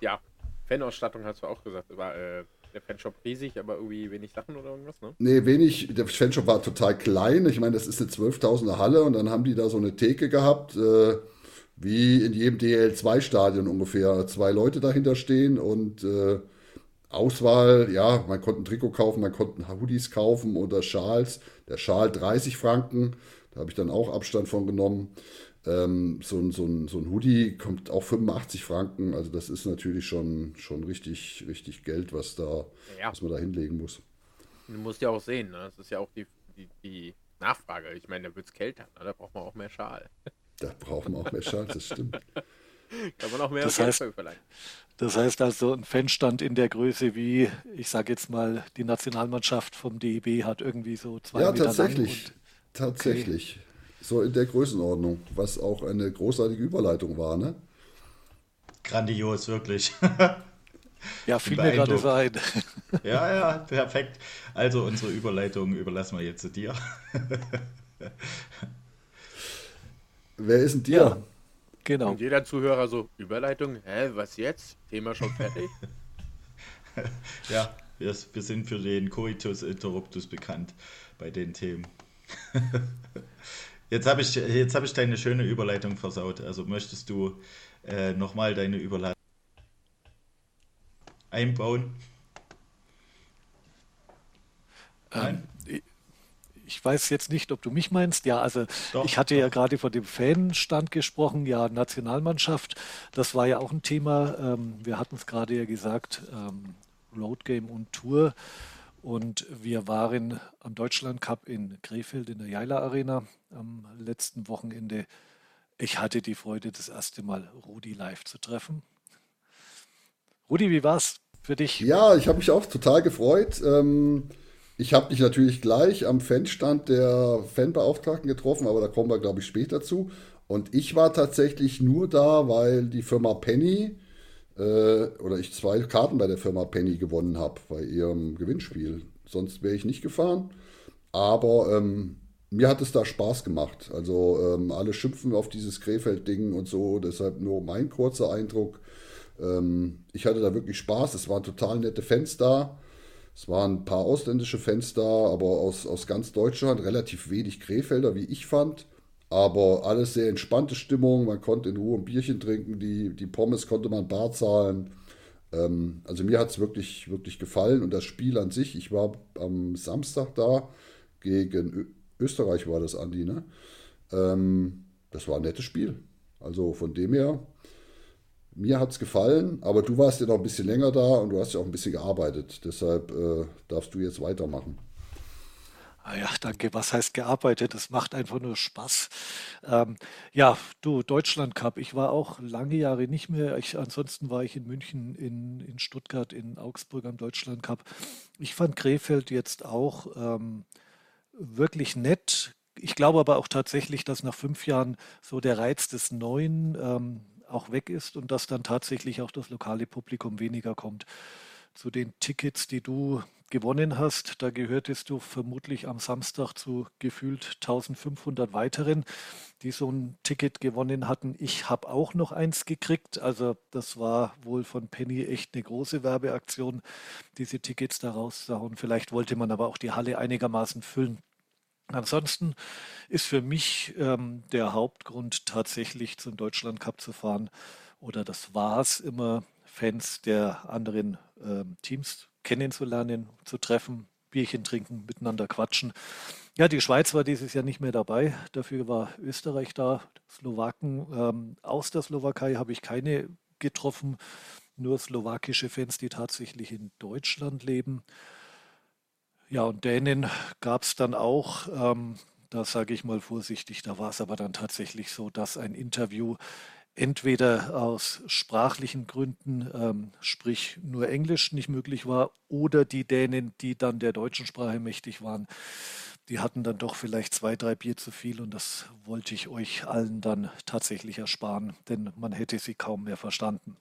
[SPEAKER 4] ja, Fanausstattung hast du auch gesagt, war äh, der Fanshop riesig, aber irgendwie wenig Sachen oder irgendwas, ne?
[SPEAKER 1] Nee, wenig. Der Fanshop war total klein. Ich meine, das ist eine 12.000er Halle und dann haben die da so eine Theke gehabt, äh, wie in jedem DL2-Stadion ungefähr. Zwei Leute dahinter stehen und äh, Auswahl, ja, man konnte ein Trikot kaufen, man konnte Hoodies kaufen oder Schals. Der Schal 30 Franken, da habe ich dann auch Abstand von genommen. Ähm, so, ein, so, ein, so ein Hoodie kommt auch 85 Franken, also das ist natürlich schon, schon richtig, richtig Geld, was, da,
[SPEAKER 4] Ja.
[SPEAKER 1] was man da hinlegen muss.
[SPEAKER 4] Du musst ja auch sehen, ne? Das ist ja auch die, die, die Nachfrage. Ich meine, da wird es kälter, ne? da braucht man auch mehr Schal.
[SPEAKER 1] Da brauchen wir auch mehr Schals, das stimmt.
[SPEAKER 4] Kann man auch mehr
[SPEAKER 3] Das heißt-. Das heißt also, ein Fanstand in der Größe wie, ich sage jetzt mal, die Nationalmannschaft vom DEB hat irgendwie so zwei
[SPEAKER 1] Ja,
[SPEAKER 3] Meter
[SPEAKER 1] tatsächlich.
[SPEAKER 3] lang.
[SPEAKER 1] Tatsächlich. So in der Größenordnung, was auch eine großartige Überleitung war, ne?
[SPEAKER 2] Grandios, wirklich.
[SPEAKER 3] Und, ja, fiel mir gerade so ein.
[SPEAKER 2] ja, ja, perfekt. Also unsere Überleitung überlassen wir jetzt zu dir.
[SPEAKER 1] Wer ist denn dir?
[SPEAKER 3] Ja, genau.
[SPEAKER 4] Und jeder Zuhörer so, Überleitung, hä, was jetzt? Thema schon fertig?
[SPEAKER 2] Ja, wir, wir sind für den Coitus Interruptus bekannt bei den Themen. Jetzt habe ich, jetzt hab ich deine schöne Überleitung versaut. Also möchtest du äh, nochmal deine Überleitung einbauen? Nein?
[SPEAKER 3] Ich weiß jetzt nicht, ob du mich meinst. Ja, also
[SPEAKER 2] Doch,
[SPEAKER 3] ich hatte ja
[SPEAKER 2] doch.
[SPEAKER 3] gerade von dem Fanstand gesprochen. Ja, Nationalmannschaft, das war ja auch ein Thema. Ähm, wir hatten es gerade ja gesagt, ähm, Road Game und Tour. Und wir waren am Deutschland Cup in Krefeld in der Jaila Arena am letzten Wochenende. Ich hatte die Freude, das erste Mal Rudi live zu treffen. Rudi, wie war's für dich?
[SPEAKER 1] Ja, ich habe mich auch total gefreut. Ähm, ich habe dich natürlich gleich am Fanstand der Fanbeauftragten getroffen, aber da kommen wir, glaube ich, später zu. Und ich war tatsächlich nur da, weil die Firma Penny äh, oder ich zwei Karten bei der Firma Penny gewonnen habe bei ihrem Gewinnspiel. Sonst wäre ich nicht gefahren. Aber ähm, mir hat es da Spaß gemacht. Also ähm, alle schimpfen auf dieses Krefeld-Ding und so. Deshalb nur mein kurzer Eindruck. Ähm, ich hatte da wirklich Spaß. Es waren total nette Fans da. Es waren ein paar ausländische Fans da, aber aus, aus ganz Deutschland relativ wenig Krefelder, wie ich fand. Aber alles sehr entspannte Stimmung. Man konnte in Ruhe ein Bierchen trinken. Die, die Pommes konnte man bar zahlen. Ähm, also mir hat es wirklich, wirklich gefallen. Und das Spiel an sich, ich war am Samstag da gegen Ö Österreich, war das, Andi, ne? Ähm, das war ein nettes Spiel. Also von dem her, mir hat es gefallen, aber du warst ja noch ein bisschen länger da und du hast ja auch ein bisschen gearbeitet. Deshalb äh, darfst du jetzt weitermachen.
[SPEAKER 3] Ah ja, danke. Was heißt gearbeitet? Das macht einfach nur Spaß. Ähm, ja, du, Deutschland Cup. Ich war auch lange Jahre nicht mehr. Ich, ansonsten war ich in München, in, in Stuttgart, in Augsburg am Deutschland Cup. Ich fand Krefeld jetzt auch ähm, wirklich nett. Ich glaube aber auch tatsächlich, dass nach fünf Jahren so der Reiz des Neuen ähm, auch weg ist und dass dann tatsächlich auch das lokale Publikum weniger kommt. Zu den Tickets, die du gewonnen hast, da gehörtest du vermutlich am Samstag zu gefühlt 1500 weiteren, die so ein Ticket gewonnen hatten. Ich habe auch noch eins gekriegt. Also das war wohl von Penny echt eine große Werbeaktion, diese Tickets da rauszuhauen. Vielleicht wollte man aber auch die Halle einigermaßen füllen. Ansonsten ist für mich ähm, der Hauptgrund tatsächlich zum Deutschland Cup zu fahren oder das war es immer, Fans der anderen ähm, Teams kennenzulernen, zu treffen, Bierchen trinken, miteinander quatschen. Ja, die Schweiz war dieses Jahr nicht mehr dabei. Dafür war Österreich da. Slowaken ähm, aus der Slowakei habe ich keine getroffen. Nur slowakische Fans, die tatsächlich in Deutschland leben. Ja, und Dänen gab es dann auch. Ähm, da sage ich mal vorsichtig, da war es aber dann tatsächlich so, dass ein Interview entweder aus sprachlichen Gründen, ähm, sprich nur Englisch, nicht möglich war, oder die Dänen, die dann der deutschen Sprache mächtig waren, die hatten dann doch vielleicht zwei, drei Bier zu viel und das wollte ich euch allen dann tatsächlich ersparen, denn man hätte sie kaum mehr verstanden.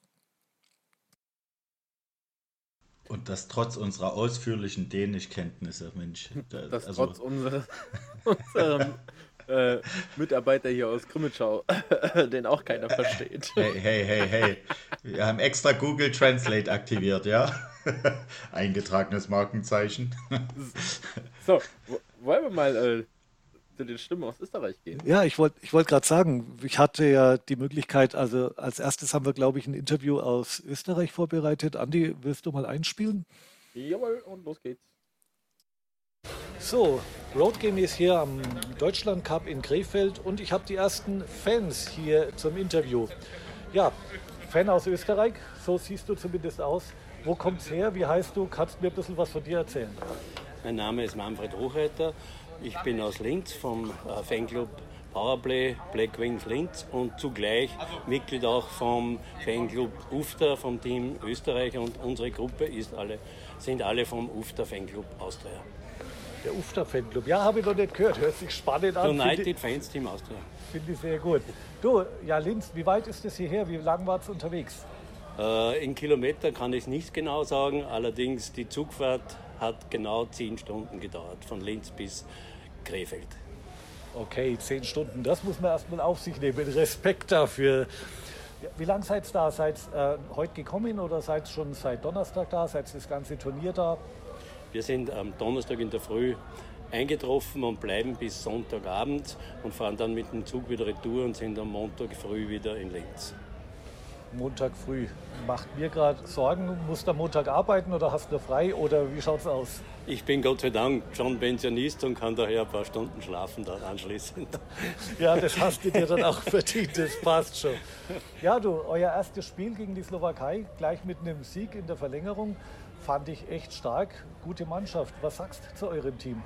[SPEAKER 2] Und das trotz unserer ausführlichen Dänischkenntnisse, Mensch.
[SPEAKER 4] Das also, trotz unseres, unserem äh, Mitarbeiter hier aus Grimmitschau, den auch keiner versteht.
[SPEAKER 2] Hey, hey, hey, hey. Wir haben extra Google Translate aktiviert, ja? Eingetragenes Markenzeichen.
[SPEAKER 4] so, wollen wir mal äh, zu den Stimmen aus Österreich gehen?
[SPEAKER 3] Ja, ich wollte ich wollt gerade sagen, ich hatte ja die Möglichkeit, also als erstes haben wir, glaube ich, ein Interview aus Österreich vorbereitet. Andi, willst du mal einspielen?
[SPEAKER 4] Jawohl, und los geht's.
[SPEAKER 3] So, Roadgame ist hier am Deutschland Cup in Krefeld und ich habe die ersten Fans hier zum Interview. Ja, Fan aus Österreich, so siehst du zumindest aus. Wo kommt's her? Wie heißt du? Kannst du mir ein bisschen was von dir erzählen?
[SPEAKER 7] Mein Name ist Manfred Hochreiter. Ich bin aus Linz vom äh, Fanclub Powerplay Black Wings Linz und zugleich Mitglied auch vom Fanclub UFTA vom Team Österreich und unsere Gruppe ist alle, sind alle vom UFTA Fanclub Austria.
[SPEAKER 3] Der UFTA Fanclub, ja, habe ich noch nicht gehört, hört sich spannend an.
[SPEAKER 7] United Fans Team Austria.
[SPEAKER 3] Finde ich sehr gut. Du, ja, Linz, wie weit ist es hierher? Wie lange war es unterwegs?
[SPEAKER 7] Äh, in Kilometer kann ich es nicht genau sagen, allerdings die Zugfahrt hat genau zehn Stunden gedauert, von Linz bis Krefeld.
[SPEAKER 3] Okay, zehn Stunden, das muss man erstmal auf sich nehmen. Respekt dafür. Wie lange seid ihr da? Seid ihr äh, heute gekommen oder seid ihr schon seit Donnerstag da? Seid ihr das ganze Turnier da?
[SPEAKER 7] Wir sind am Donnerstag in der Früh eingetroffen und bleiben bis Sonntagabend und fahren dann mit dem Zug wieder retour und sind am Montag früh wieder in Linz.
[SPEAKER 3] Montag früh. Macht mir gerade Sorgen, musst du am Montag arbeiten oder hast du frei oder wie schaut es aus?
[SPEAKER 7] Ich bin Gott sei Dank schon Pensionist und kann daher ein paar Stunden schlafen dann anschließend.
[SPEAKER 3] Ja, das hast du dir dann auch verdient, das passt schon. Ja, du, euer erstes Spiel gegen die Slowakei, gleich mit einem Sieg in der Verlängerung, fand ich echt stark. Gute Mannschaft. Was sagst du zu eurem Team?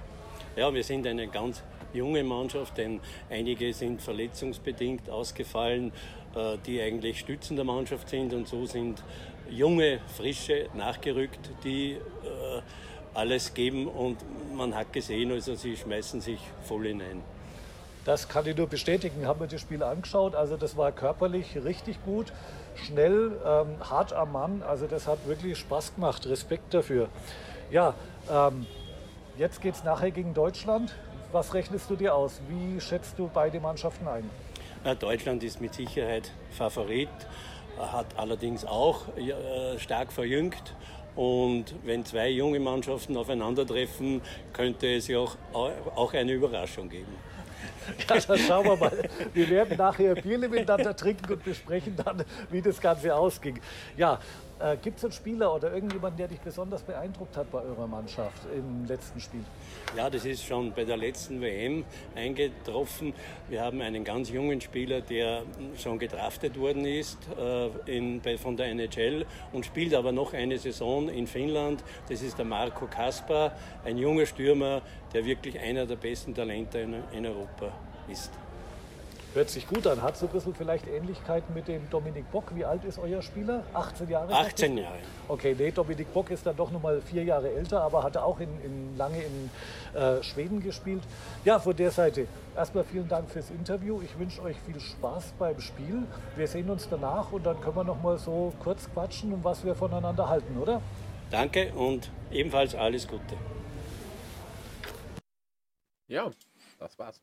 [SPEAKER 7] Ja, wir sind eine ganz junge Mannschaft, denn einige sind verletzungsbedingt ausgefallen. Äh, die eigentlich Stützen der Mannschaft sind. Und so sind junge, frische nachgerückt, die äh, alles geben. Und man hat gesehen, also sie schmeißen sich voll hinein.
[SPEAKER 3] Das kann ich nur bestätigen. Haben wir das Spiel angeschaut. Also das war körperlich richtig gut, schnell, ähm, hart am Mann. Also das hat wirklich Spaß gemacht. Respekt dafür. Ja, ähm, jetzt geht es nachher gegen Deutschland. Was rechnest du dir aus? Wie schätzt du beide Mannschaften ein?
[SPEAKER 7] Deutschland ist mit Sicherheit Favorit, hat allerdings auch äh, stark verjüngt. Und wenn zwei junge Mannschaften aufeinandertreffen, könnte es ja auch, auch eine Überraschung geben.
[SPEAKER 3] Ja, dann schauen wir mal. Wir werden nachher Bier miteinander trinken und besprechen dann, wie das Ganze ausging. Ja, äh, Gibt es einen Spieler oder irgendjemanden, der dich besonders beeindruckt hat bei eurer Mannschaft im letzten Spiel?
[SPEAKER 7] Ja, das ist schon bei der letzten WM eingetroffen. Wir haben einen ganz jungen Spieler, der schon gedraftet worden ist äh, in, bei, von der NHL und spielt aber noch eine Saison in Finnland. Das ist der Marco Kaspar, ein junger Stürmer, der wirklich einer der besten Talente in, in Europa ist.
[SPEAKER 3] Hört sich gut an. Hat so ein bisschen vielleicht Ähnlichkeiten mit dem Dominik Bock. Wie alt ist euer Spieler? 18 Jahre?
[SPEAKER 7] 18 Jahre.
[SPEAKER 3] Okay, nee, Dominik Bock ist dann doch noch mal vier Jahre älter, aber hatte auch in, in lange in äh, Schweden gespielt. Ja, von der Seite erstmal vielen Dank fürs Interview. Ich wünsche euch viel Spaß beim Spiel. Wir sehen uns danach und dann können wir noch mal so kurz quatschen und was wir voneinander halten, oder?
[SPEAKER 7] Danke und ebenfalls alles Gute.
[SPEAKER 4] Ja, das war's.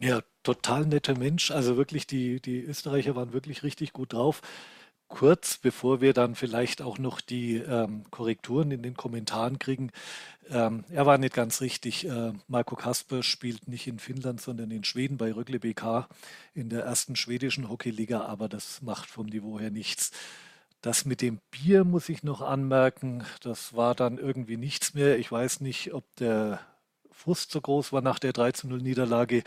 [SPEAKER 3] Ja, total netter Mensch. Also wirklich, die, die Österreicher waren wirklich richtig gut drauf. Kurz bevor wir dann vielleicht auch noch die ähm, Korrekturen in den Kommentaren kriegen, ähm, er war nicht ganz richtig. Äh, Marco Kasper spielt nicht in Finnland, sondern in Schweden bei Rögle BK in der ersten schwedischen Hockeyliga, aber das macht vom Niveau her nichts. Das mit dem Bier muss ich noch anmerken, das war dann irgendwie nichts mehr. Ich weiß nicht, ob der Frust so groß war nach der 13-0-Niederlage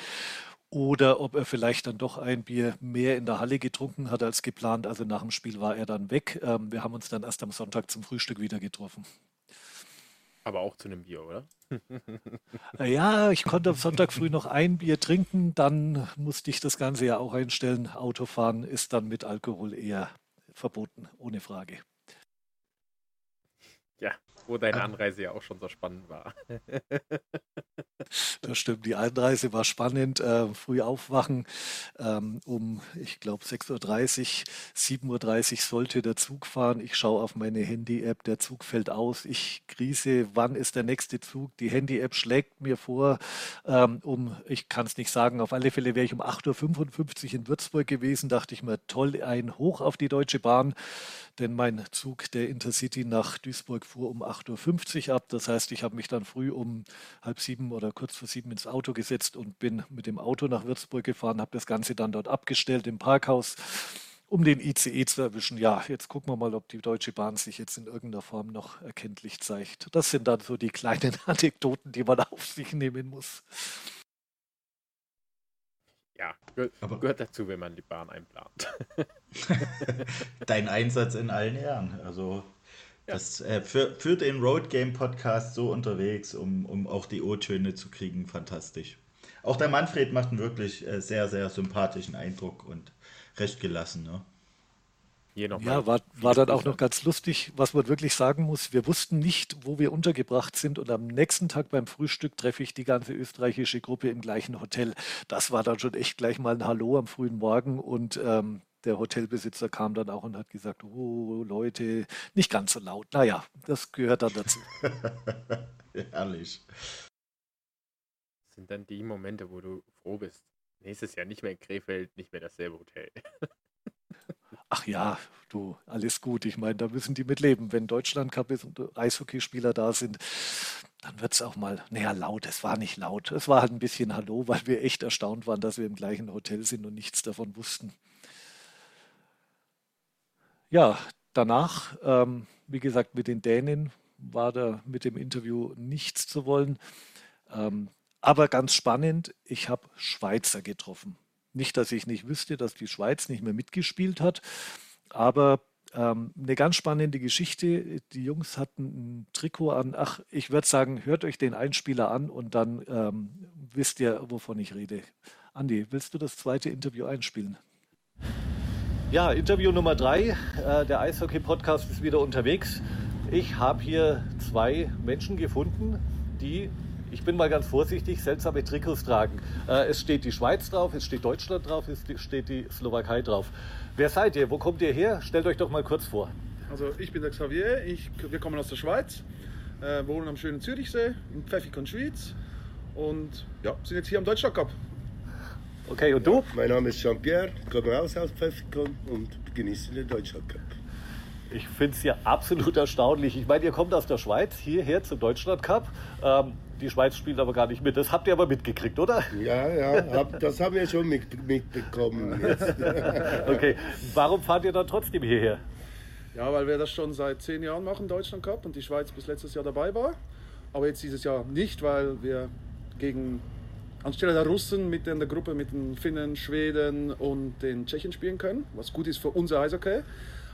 [SPEAKER 3] oder ob er vielleicht dann doch ein Bier mehr in der Halle getrunken hat als geplant. Also nach dem Spiel war er dann weg. Ähm, wir haben uns dann erst am Sonntag zum Frühstück wieder getroffen.
[SPEAKER 4] Aber auch zu einem Bier, oder?
[SPEAKER 3] Ja, ich konnte am Sonntag früh noch ein Bier trinken, dann musste ich das Ganze ja auch einstellen. Autofahren ist dann mit Alkohol eher verboten, ohne Frage.
[SPEAKER 4] Ja, wo deine Anreise ja auch schon so spannend war.
[SPEAKER 3] Das stimmt, die Einreise war spannend. Äh, früh aufwachen ähm, um, ich glaube, 6.30 Uhr, 7.30 Uhr sollte der Zug fahren. Ich schaue auf meine Handy-App, der Zug fällt aus. Ich krise, wann ist der nächste Zug? Die Handy-App schlägt mir vor, ähm, um, ich kann es nicht sagen, auf alle Fälle wäre ich um 8.55 Uhr in Würzburg gewesen. Dachte ich mir, toll, ein Hoch auf die Deutsche Bahn denn mein Zug der Intercity nach Duisburg fuhr um 8.50 Uhr ab. Das heißt, ich habe mich dann früh um halb sieben oder kurz vor sieben ins Auto gesetzt und bin mit dem Auto nach Würzburg gefahren, habe das Ganze dann dort abgestellt im Parkhaus um den ICE zu erwischen. Ja, jetzt gucken wir mal, ob die Deutsche Bahn sich jetzt in irgendeiner Form noch erkenntlich zeigt. Das sind dann so die kleinen Anekdoten, die man auf sich nehmen muss.
[SPEAKER 4] Ja, gehört, Aber gehört dazu, wenn man die Bahn einplant.
[SPEAKER 2] Dein Einsatz in allen Ehren. Also das, äh, für, für den Road Game Podcast so unterwegs, um, um auch die O-Töne zu kriegen, fantastisch. Auch der Manfred macht einen wirklich äh, sehr, sehr sympathischen Eindruck und recht gelassen. Ne?
[SPEAKER 3] ja, war, war dann auch noch ganz lustig, was man wirklich sagen muss. Wir wussten nicht, wo wir untergebracht sind und am nächsten Tag beim Frühstück treffe ich die ganze österreichische Gruppe im gleichen Hotel. Das war dann schon echt gleich mal ein Hallo am frühen Morgen und ähm, der Hotelbesitzer kam dann auch und hat gesagt, oh Leute, nicht ganz so laut. Naja, das gehört dann dazu.
[SPEAKER 2] Herrlich.
[SPEAKER 4] Das sind dann die Momente, wo du froh bist. Nächstes Jahr nicht mehr in Krefeld, nicht mehr dasselbe Hotel.
[SPEAKER 3] Ach ja, du, alles gut. Ich meine, da müssen die mitleben. Wenn Deutschland Cup ist und Eishockeyspieler da sind, dann wird es auch mal, naja, laut. Es war nicht laut. Es war halt ein bisschen Hallo, weil wir echt erstaunt waren, dass wir im gleichen Hotel sind und nichts davon wussten. Ja, danach, ähm, wie gesagt, mit den Dänen war da mit dem Interview nichts zu wollen. Ähm, aber ganz spannend, ich habe Schweizer getroffen. Nicht, dass ich nicht wüsste, dass die Schweiz nicht mehr mitgespielt hat, aber ähm, eine ganz spannende Geschichte. Die Jungs hatten ein Trikot an. Ach, ich würde sagen, hört euch den Einspieler an und dann ähm, wisst ihr, wovon ich rede. Andi, willst du das zweite Interview einspielen? Ja, Interview Nummer drei. Äh, der Eishockey-Podcast ist wieder unterwegs. Ich habe hier zwei Menschen gefunden, die, ich bin mal ganz vorsichtig, seltsame Trikots tragen. Äh, es steht die Schweiz drauf, es steht Deutschland drauf, es steht die Slowakei drauf. Wer seid ihr? Wo kommt ihr her? Stellt euch doch mal kurz vor.
[SPEAKER 8] Also ich bin der Xavier, ich, wir kommen aus der Schweiz, äh, wohnen am schönen Zürichsee in Pfäffikon, Schweiz und ja, sind jetzt hier am Deutschland Cup.
[SPEAKER 3] Okay, und du?
[SPEAKER 9] Mein Name ist Jean-Pierre, komme aus aus Pfäffikon und genieße den Deutschland Cup.
[SPEAKER 3] Ich finde es ja absolut erstaunlich. Ich meine, ihr kommt aus der Schweiz hierher zum Deutschland Cup. Ähm, die Schweiz spielt aber gar nicht mit. Das habt ihr aber mitgekriegt, oder?
[SPEAKER 9] Ja, ja, hab, das haben wir schon mit, mitbekommen.
[SPEAKER 3] okay, warum fahrt ihr dann trotzdem hierher?
[SPEAKER 8] Ja, weil wir das schon seit zehn Jahren machen, Deutschland Cup, und die Schweiz bis letztes Jahr dabei war. Aber jetzt dieses Jahr nicht, weil wir gegen anstelle der Russen mit in der Gruppe mit den Finnen, Schweden und den Tschechen spielen können, was gut ist für unser Eishockey.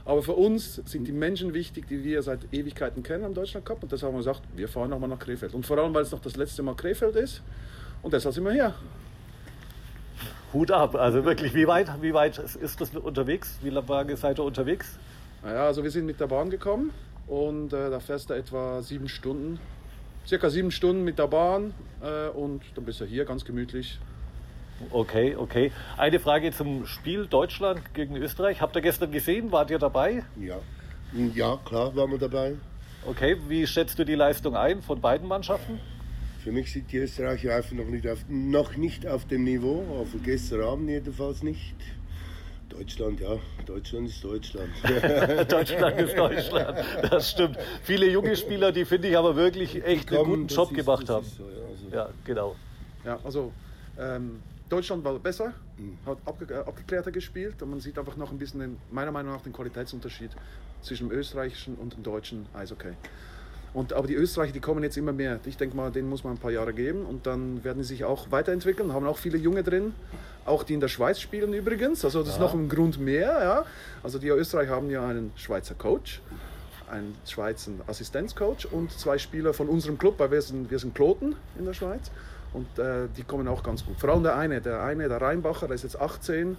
[SPEAKER 8] Aber für uns sind die Menschen wichtig, die wir seit Ewigkeiten kennen am Deutschland Cup. Und deshalb haben wir gesagt, wir fahren nochmal nach Krefeld. Und vor allem, weil es noch das letzte Mal Krefeld ist. Und deshalb sind wir hier.
[SPEAKER 3] Hut ab. Also wirklich, wie weit, wie weit ist das unterwegs? Wie lange seid ihr unterwegs?
[SPEAKER 8] Naja, also wir sind mit der Bahn gekommen. Und äh, da fährst du etwa sieben Stunden circa sieben Stunden mit der Bahn äh, und dann bist du hier ganz gemütlich.
[SPEAKER 3] Okay, okay. Eine Frage zum Spiel Deutschland gegen Österreich. Habt ihr gestern gesehen? Wart ihr dabei?
[SPEAKER 9] Ja. Ja, klar waren wir dabei.
[SPEAKER 3] Okay, wie schätzt du die Leistung ein von beiden Mannschaften?
[SPEAKER 9] Für mich sind die Österreicher einfach noch nicht auf, noch nicht auf dem Niveau, auf gestern Abend jedenfalls nicht. Deutschland, ja. Deutschland ist Deutschland.
[SPEAKER 3] Deutschland ist Deutschland. Das stimmt. Viele junge Spieler, die finde ich aber wirklich echt einen guten Job gemacht haben. So, ja, also ja, genau.
[SPEAKER 8] Ja, also ähm, Deutschland war besser, mhm. hat abge äh, abgeklärter gespielt und man sieht einfach noch ein bisschen, den, meiner Meinung nach, den Qualitätsunterschied zwischen dem österreichischen und dem deutschen Eishockey. Und, aber die Österreicher, die kommen jetzt immer mehr. Ich denke mal, denen muss man ein paar Jahre geben und dann werden sie sich auch weiterentwickeln. Haben auch viele Junge drin, auch die in der Schweiz spielen übrigens. Also das ist noch ein Grund mehr. Ja. Also die Österreicher haben ja einen Schweizer Coach, einen Schweizer Assistenzcoach und zwei Spieler von unserem Club, weil wir sind, wir sind Kloten in der Schweiz. Und äh, die kommen auch ganz gut. Vor allem der eine, der eine, der Rheinbacher, der ist jetzt 18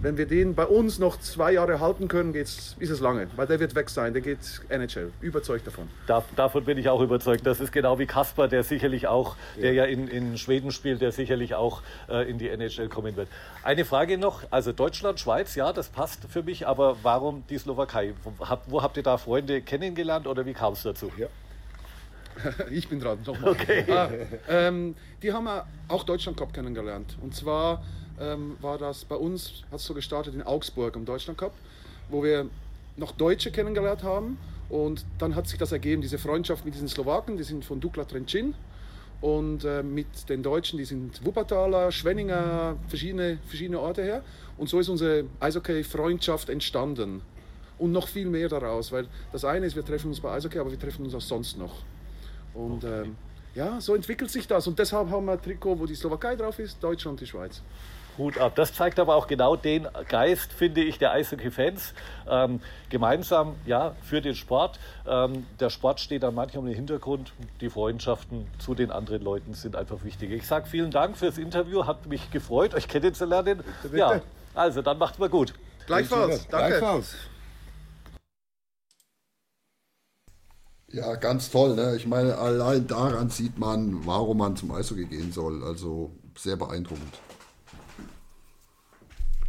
[SPEAKER 8] wenn wir den bei uns noch zwei Jahre halten können, geht's, ist es lange, weil der wird weg sein, der geht NHL, überzeugt davon.
[SPEAKER 3] Da, davon bin ich auch überzeugt. Das ist genau wie Kasper, der sicherlich auch, ja. der ja in, in Schweden spielt, der sicherlich auch äh, in die NHL kommen wird. Eine Frage noch, also Deutschland, Schweiz, ja, das passt für mich, aber warum die Slowakei? Wo, wo habt ihr da Freunde kennengelernt oder wie kam es dazu? Ja.
[SPEAKER 8] ich bin dran, nochmal. Okay. Ah, ähm, die haben auch Deutschland Cup kennengelernt. Und zwar ähm, war das bei uns, hat es so gestartet in Augsburg im Deutschland Cup, wo wir noch Deutsche kennengelernt haben. Und dann hat sich das ergeben, diese Freundschaft mit diesen Slowaken, die sind von Dukla Trencin. Und äh, mit den Deutschen, die sind Wuppertaler, Schwenninger, verschiedene, verschiedene Orte her. Und so ist unsere Eishockey-Freundschaft entstanden. Und noch viel mehr daraus, weil das eine ist, wir treffen uns bei Eishockey, aber wir treffen uns auch sonst noch. Und okay. ähm, ja, so entwickelt sich das. Und deshalb haben wir ein Trikot, wo die Slowakei drauf ist, Deutschland und die Schweiz.
[SPEAKER 3] Hut ab. Das zeigt aber auch genau den Geist, finde ich, der Eishockey-Fans. Ähm, gemeinsam, ja, für den Sport. Ähm, der Sport steht dann manchmal im Hintergrund. Die Freundschaften zu den anderen Leuten sind einfach wichtig. Ich sage vielen Dank fürs Interview. Hat mich gefreut, euch kennenzulernen. Bitte, bitte. Ja, also dann macht mal gut.
[SPEAKER 8] Gleichfalls. Danke. Gleichfalls.
[SPEAKER 1] Ja, ganz toll. Ne? Ich meine, allein daran sieht man, warum man zum Eishockey gehen soll. Also sehr beeindruckend.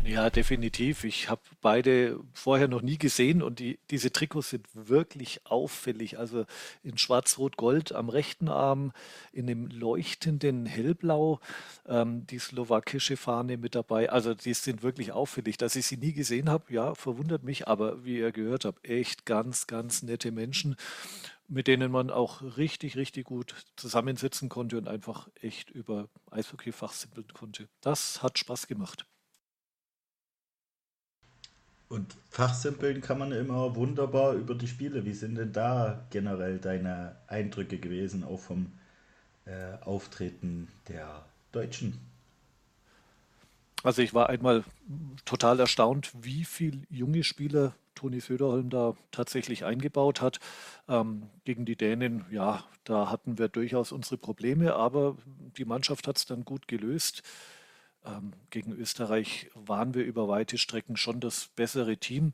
[SPEAKER 3] Ja, definitiv. Ich habe beide vorher noch nie gesehen und die, diese Trikots sind wirklich auffällig. Also in Schwarz-Rot-Gold am rechten Arm, in dem leuchtenden Hellblau, ähm, die slowakische Fahne mit dabei. Also die sind wirklich auffällig. Dass ich sie nie gesehen habe, ja, verwundert mich, aber wie ihr gehört habt, echt ganz, ganz nette Menschen, mit denen man auch richtig, richtig gut zusammensitzen konnte und einfach echt über Eishockey fachsimpeln konnte. Das hat Spaß gemacht.
[SPEAKER 2] Und fachsimpeln kann man immer wunderbar über die Spiele. Wie sind denn da generell deine Eindrücke gewesen, auch vom äh, Auftreten der Deutschen?
[SPEAKER 3] Also ich war einmal total erstaunt, wie viele junge Spieler Toni Söderholm da tatsächlich eingebaut hat. Ähm, gegen die Dänen, ja, da hatten wir durchaus unsere Probleme, aber die Mannschaft hat es dann gut gelöst. Ähm, gegen Österreich waren wir über weite Strecken schon das bessere Team.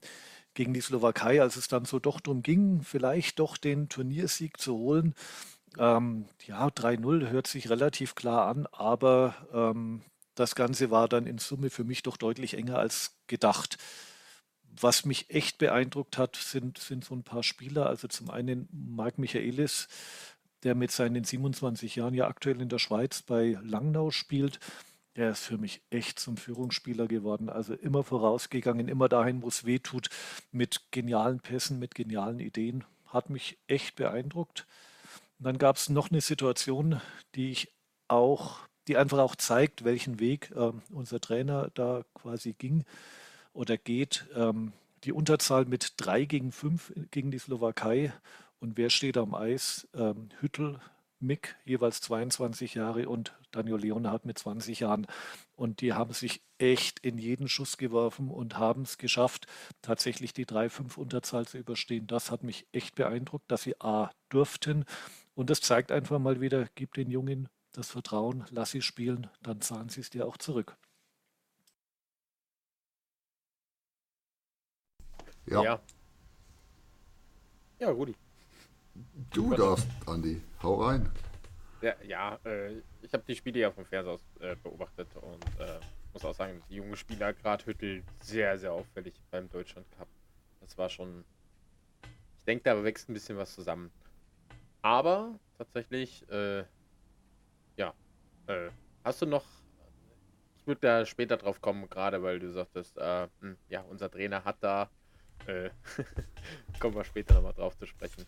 [SPEAKER 3] Gegen die Slowakei, als es dann so doch darum ging, vielleicht doch den Turniersieg zu holen, ähm, ja, 3-0 hört sich relativ klar an, aber ähm, das Ganze war dann in Summe für mich doch deutlich enger als gedacht. Was mich echt beeindruckt hat, sind, sind so ein paar Spieler. Also zum einen Marc Michaelis, der mit seinen 27 Jahren ja aktuell in der Schweiz bei Langnau spielt der ist für mich echt zum Führungsspieler geworden. Also immer vorausgegangen, immer dahin, wo es weh tut, mit genialen Pässen, mit genialen Ideen. Hat mich echt beeindruckt. Und dann gab es noch eine Situation, die ich auch, die einfach auch zeigt, welchen Weg äh, unser Trainer da quasi ging oder geht. Ähm, die Unterzahl mit 3 gegen 5 gegen die Slowakei. Und wer steht am Eis? Ähm, Hüttel, Mick, jeweils 22 Jahre, und Daniel Leonhardt mit 20 Jahren. Und die haben sich echt in jeden Schuss geworfen und haben es geschafft, tatsächlich die 3-5-Unterzahl zu überstehen. Das hat mich echt beeindruckt, dass sie A durften. Und das zeigt einfach mal wieder, gib den Jungen das Vertrauen, lass sie spielen, dann zahlen sie es dir auch zurück.
[SPEAKER 1] Ja. Ja,
[SPEAKER 4] ja Rudi.
[SPEAKER 1] Du darfst, Andi. Hau rein.
[SPEAKER 4] Ja, ja äh, ich habe die Spiele ja vom Fers aus äh, beobachtet und äh, muss auch sagen, die junge Spieler, gerade Hüttel, sehr, sehr auffällig beim Deutschland Cup. Das war schon. Ich denke, da wächst ein bisschen was zusammen. Aber tatsächlich, äh, ja, äh, hast du noch. Ich würde da später drauf kommen, gerade weil du sagtest, äh, hm, ja, unser Trainer hat da. Kommen wir später nochmal drauf zu sprechen.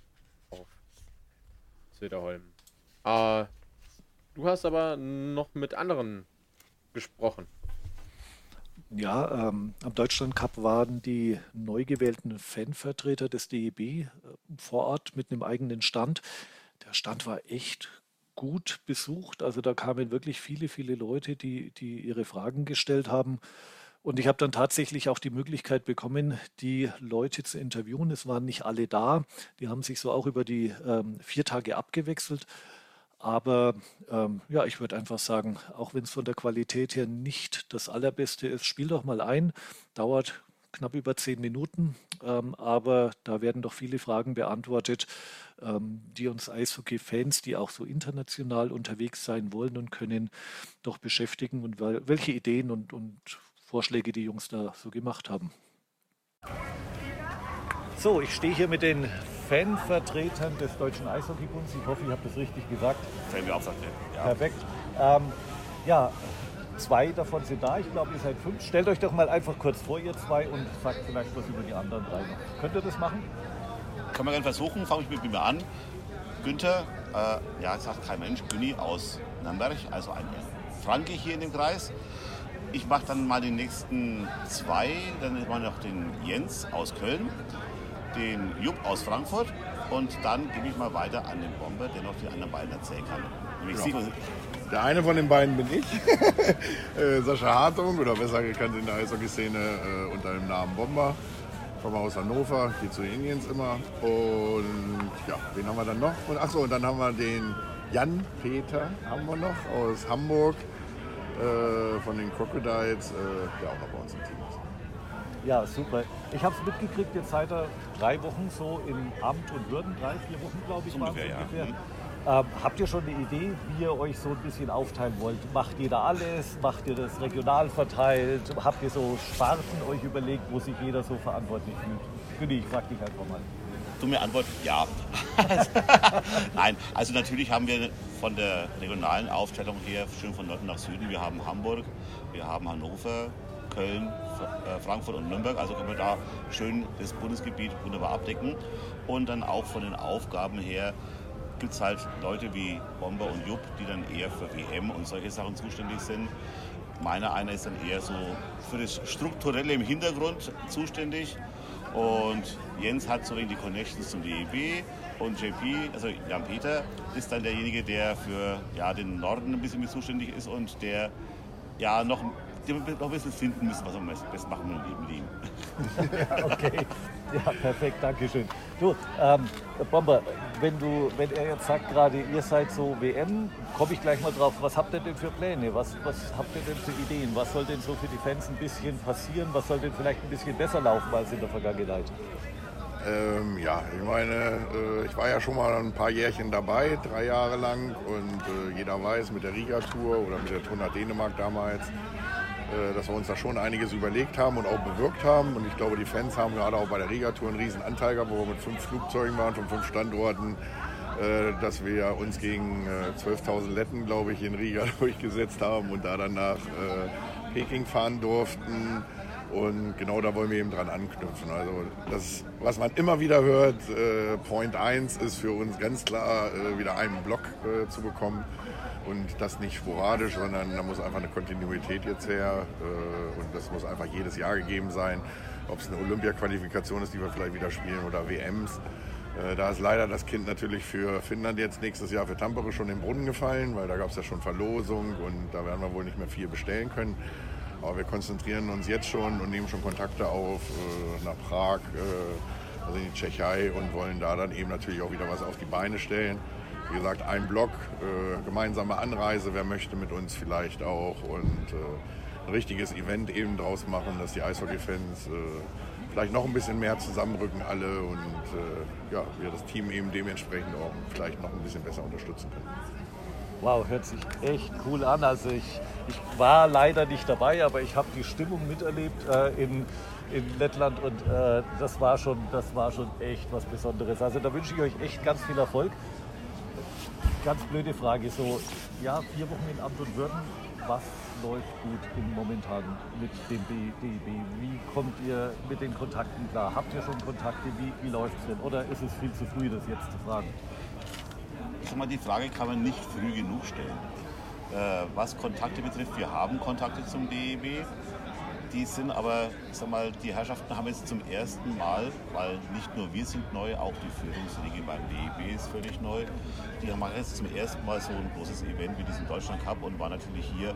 [SPEAKER 4] Söderholm. Äh, du hast aber noch mit anderen gesprochen.
[SPEAKER 3] Ja, ähm, am Deutschland Cup waren die neu gewählten Fanvertreter des DEB äh, vor Ort mit einem eigenen Stand. Der Stand war echt gut besucht. Also da kamen wirklich viele, viele Leute, die, die ihre Fragen gestellt haben. Und ich habe dann tatsächlich auch die Möglichkeit bekommen, die Leute zu interviewen. Es waren nicht alle da. Die haben sich so auch über die ähm, vier Tage abgewechselt. Aber ähm, ja, ich würde einfach sagen, auch wenn es von der Qualität her nicht das Allerbeste ist, spiel doch mal ein. Dauert knapp über zehn Minuten, ähm, aber da werden doch viele Fragen beantwortet, ähm, die uns Eishockey-Fans, die auch so international unterwegs sein wollen und können, doch beschäftigen und welche Ideen und, und Vorschläge die Jungs da so gemacht haben. So, ich stehe hier mit den Fanvertretern des Deutschen Eishockeybunds. Ich hoffe, ich habe das richtig gesagt.
[SPEAKER 10] Fanbeauftragte.
[SPEAKER 3] Ja. Perfekt. Ähm, ja, zwei davon sind da. Ich glaube, ihr seid fünf. Stellt euch doch mal einfach kurz vor, ihr zwei, und sagt vielleicht was über die anderen drei noch. Könnt ihr das machen?
[SPEAKER 10] Können wir gerne versuchen. Fange ich mit mir an. Günther, äh, ja, sagt kein Mensch, Günni aus Nürnberg, also ein Franke hier in dem Kreis. Ich mache dann mal die nächsten zwei. Dann haben wir noch den Jens aus Köln den Jupp aus Frankfurt und dann gebe ich mal weiter an den Bomber, der noch die anderen beiden erzählen kann.
[SPEAKER 11] Genau. Der eine von den beiden bin ich, äh, Sascha Hartung, oder besser gekannt in der Eishockey-Szene äh, unter dem Namen Bomber. Komme aus Hannover, gehe zu den Indians immer. Und ja, wen haben wir dann noch? Und achso, und dann haben wir den Jan Peter, haben wir noch aus Hamburg, äh, von den Crocodiles, äh, der auch noch bei uns im Team ist.
[SPEAKER 3] Ja, super. Ich habe es mitgekriegt, jetzt seid ihr drei Wochen so im Amt und Würden, drei, vier Wochen glaube ich
[SPEAKER 10] so ungefähr. Ja. ungefähr. Mhm.
[SPEAKER 3] Ähm, habt ihr schon eine Idee, wie ihr euch so ein bisschen aufteilen wollt? Macht ihr da alles? Macht ihr das regional verteilt? Habt ihr so Sparten euch überlegt, wo sich jeder so verantwortlich fühlt? Günni, ich frag dich einfach mal.
[SPEAKER 10] Dumme Antwort, ja. Nein, also natürlich haben wir von der regionalen Aufstellung her schön von Norden nach Süden. Wir haben Hamburg, wir haben Hannover, Köln, äh, Frankfurt und Nürnberg. Also können wir da schön das Bundesgebiet wunderbar abdecken. Und dann auch von den Aufgaben her gibt es halt Leute wie Bomber und Jupp, die dann eher für WM und solche Sachen zuständig sind. Meiner einer ist dann eher so für das Strukturelle im Hintergrund zuständig. Und Jens hat so wenig die Connections zum DEB und JP, also Jan-Peter, ist dann derjenige, der für ja, den Norden ein bisschen mit zuständig ist und der ja noch die noch ein bisschen finden müssen, was wir am besten machen mit ihm.
[SPEAKER 3] ja, okay, ja, perfekt, danke schön. Du, ähm, Bomber, wenn, du, wenn er jetzt sagt gerade, ihr seid so WM, komme ich gleich mal drauf, was habt ihr denn für Pläne? Was, was habt ihr denn für Ideen? Was soll denn so für die Fans ein bisschen passieren? Was soll denn vielleicht ein bisschen besser laufen als in der Vergangenheit?
[SPEAKER 11] Ähm, ja, ich meine, äh, ich war ja schon mal ein paar Jährchen dabei, drei Jahre lang. Und äh, jeder weiß, mit der Riga-Tour oder mit der Tour nach Dänemark damals, dass wir uns da schon einiges überlegt haben und auch bewirkt haben. Und ich glaube, die Fans haben gerade auch bei der Riga-Tour einen riesen Anteil gehabt, wo wir mit fünf Flugzeugen waren von fünf Standorten, äh, dass wir uns gegen 12.000 äh, Letten, glaube ich, in Riga durchgesetzt haben und da dann nach Peking fahren durften. Und genau da wollen wir eben dran anknüpfen. Also das, was man immer wieder hört, Point 1 ist für uns ganz klar, wieder einen Block zu bekommen und das nicht sporadisch, sondern da muss einfach eine Kontinuität jetzt her äh, und das muss einfach jedes Jahr gegeben sein. Ob es eine Olympia-Qualifikation ist, die wir vielleicht wieder spielen oder WMs. Äh, da ist leider das Kind natürlich für Finnland jetzt nächstes Jahr für Tampere schon in den Brunnen gefallen, weil da gab es ja schon Verlosung und da werden wir wohl nicht mehr viel bestellen können. Aber wir konzentrieren uns jetzt schon und nehmen schon Kontakte auf äh, nach Prag, also in die Tschechei und wollen da dann eben natürlich auch wieder was auf die Beine stellen wie gesagt, ein Block, äh, gemeinsame Anreise, wer möchte mit uns vielleicht auch und äh, ein richtiges Event eben draus machen, dass die Eishockey-Fans äh, vielleicht noch ein bisschen mehr zusammenrücken alle und äh, ja, wir das Team eben dementsprechend auch vielleicht noch ein bisschen besser unterstützen können.
[SPEAKER 3] Wow, hört sich echt cool an. Also ich, ich war leider nicht dabei, aber ich habe die Stimmung miterlebt äh, in, in Lettland und äh, das, war schon, das war schon echt was Besonderes. Also da wünsche ich euch echt ganz viel Erfolg ganz blöde Frage. So, ja, vier Wochen in Amt und Würden. Was läuft gut im momentan mit dem DEB? Wie kommt ihr mit den Kontakten klar? Habt ihr schon Kontakte? Wie, wie läuft es denn? Oder ist es viel zu früh, das jetzt zu fragen?
[SPEAKER 10] Ich sag mal, die Frage kann man nicht früh genug stellen. Äh, was Kontakte betrifft, wir haben Kontakte zum DEB. Die sind aber, ich sag mal, die Herrschaften haben jetzt zum ersten Mal, weil nicht nur wir sind neu, auch die Führungsriege beim DEB ist völlig neu. Die machen jetzt zum ersten Mal so ein großes Event wie diesen Deutschland Cup und waren natürlich hier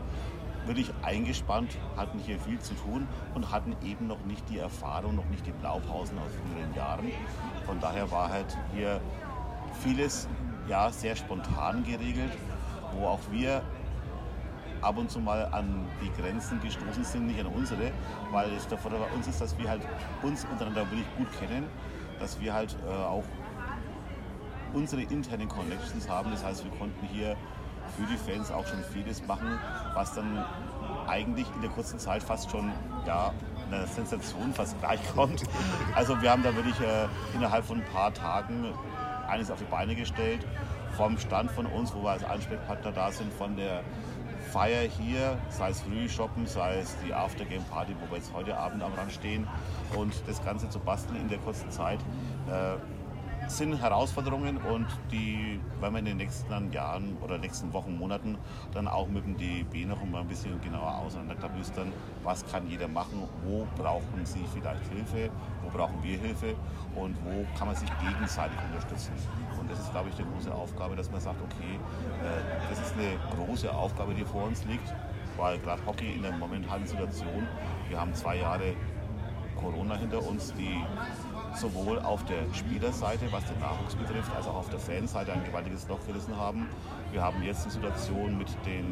[SPEAKER 10] wirklich eingespannt, hatten hier viel zu tun und hatten eben noch nicht die Erfahrung, noch nicht die Blaupausen aus früheren Jahren. Von daher war halt hier vieles ja, sehr spontan geregelt, wo auch wir ab und zu mal an die Grenzen gestoßen sind, nicht an unsere, weil es der Vorteil bei uns ist, dass wir halt uns untereinander wirklich gut kennen, dass wir halt äh, auch unsere internen Connections haben. Das heißt, wir konnten hier für die Fans auch schon vieles machen, was dann eigentlich in der kurzen Zeit fast schon ja, einer Sensation fast gleich kommt. Also wir haben da wirklich äh, innerhalb von ein paar Tagen eines auf die Beine gestellt, vom Stand von uns, wo wir als Ansprechpartner da sind, von der Feier hier, sei es Frühshoppen, sei es die Aftergame-Party, wo wir jetzt heute Abend am Rand stehen und das Ganze zu basteln in der kurzen Zeit. Äh, sind Herausforderungen und die werden wir in den nächsten Jahren oder nächsten Wochen, Monaten dann auch mit dem DEB noch mal ein bisschen genauer auseinanderklabüstern. Was kann jeder machen? Wo brauchen sie vielleicht Hilfe? Wo brauchen wir Hilfe? Und wo kann man sich gegenseitig unterstützen? Das ist, glaube ich, die große Aufgabe, dass man sagt, okay, äh, das ist eine große Aufgabe, die vor uns liegt, weil gerade Hockey in der momentanen Situation, wir haben zwei Jahre Corona hinter uns, die sowohl auf der Spielerseite, was den Nachwuchs betrifft, als auch auf der Fanseite ein gewaltiges Loch gerissen haben. Wir haben jetzt eine Situation mit der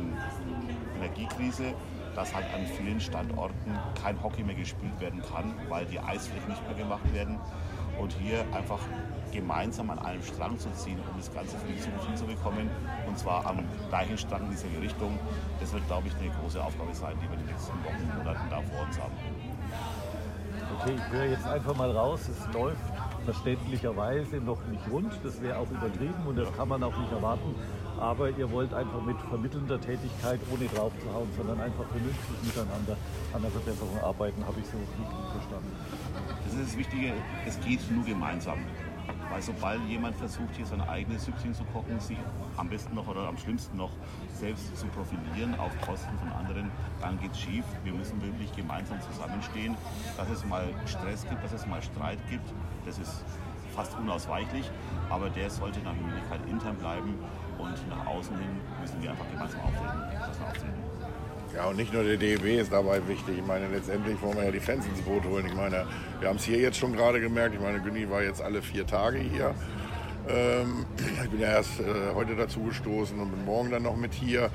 [SPEAKER 10] Energiekrise, dass halt an vielen Standorten kein Hockey mehr gespielt werden kann, weil die Eisflächen nicht mehr gemacht werden. Und hier einfach gemeinsam an einem Strang zu ziehen, um das Ganze für die Zukunft hinzubekommen, und zwar am gleichen Strang in diese Richtung, das wird, glaube ich, eine große Aufgabe sein, die wir in den nächsten Wochen und Monaten da vor uns haben
[SPEAKER 12] okay, ich höre jetzt einfach mal raus, es läuft verständlicherweise noch nicht rund. Das wäre auch übertrieben und das kann man auch nicht erwarten. Aber ihr wollt einfach mit vermittelnder Tätigkeit, ohne drauf zu hauen, sondern einfach vernünftig miteinander an der Verbesserung arbeiten, habe ich so richtig verstanden.
[SPEAKER 10] Das ist das Wichtige, es geht nur gemeinsam. Weil sobald jemand versucht, hier sein eigenes Süppchen zu kochen, sich am besten noch oder am schlimmsten noch selbst zu profilieren auf Kosten von anderen, dann geht es schief. Wir müssen wirklich gemeinsam zusammenstehen. Dass es mal Stress gibt, dass es mal Streit gibt, das ist fast unausweichlich. Aber der sollte nach Möglichkeit intern bleiben und nach außen hin müssen wir einfach gemeinsam auftreten.
[SPEAKER 11] Ja, und nicht nur der DEB ist dabei wichtig. Ich meine, letztendlich wollen wir ja die Fans ins Boot holen. Ich meine, wir haben es hier jetzt schon gerade gemerkt. Ich meine, Günni war jetzt alle vier Tage hier. Ähm, ich bin ja erst äh, heute dazu gestoßen und bin morgen dann noch mit hier.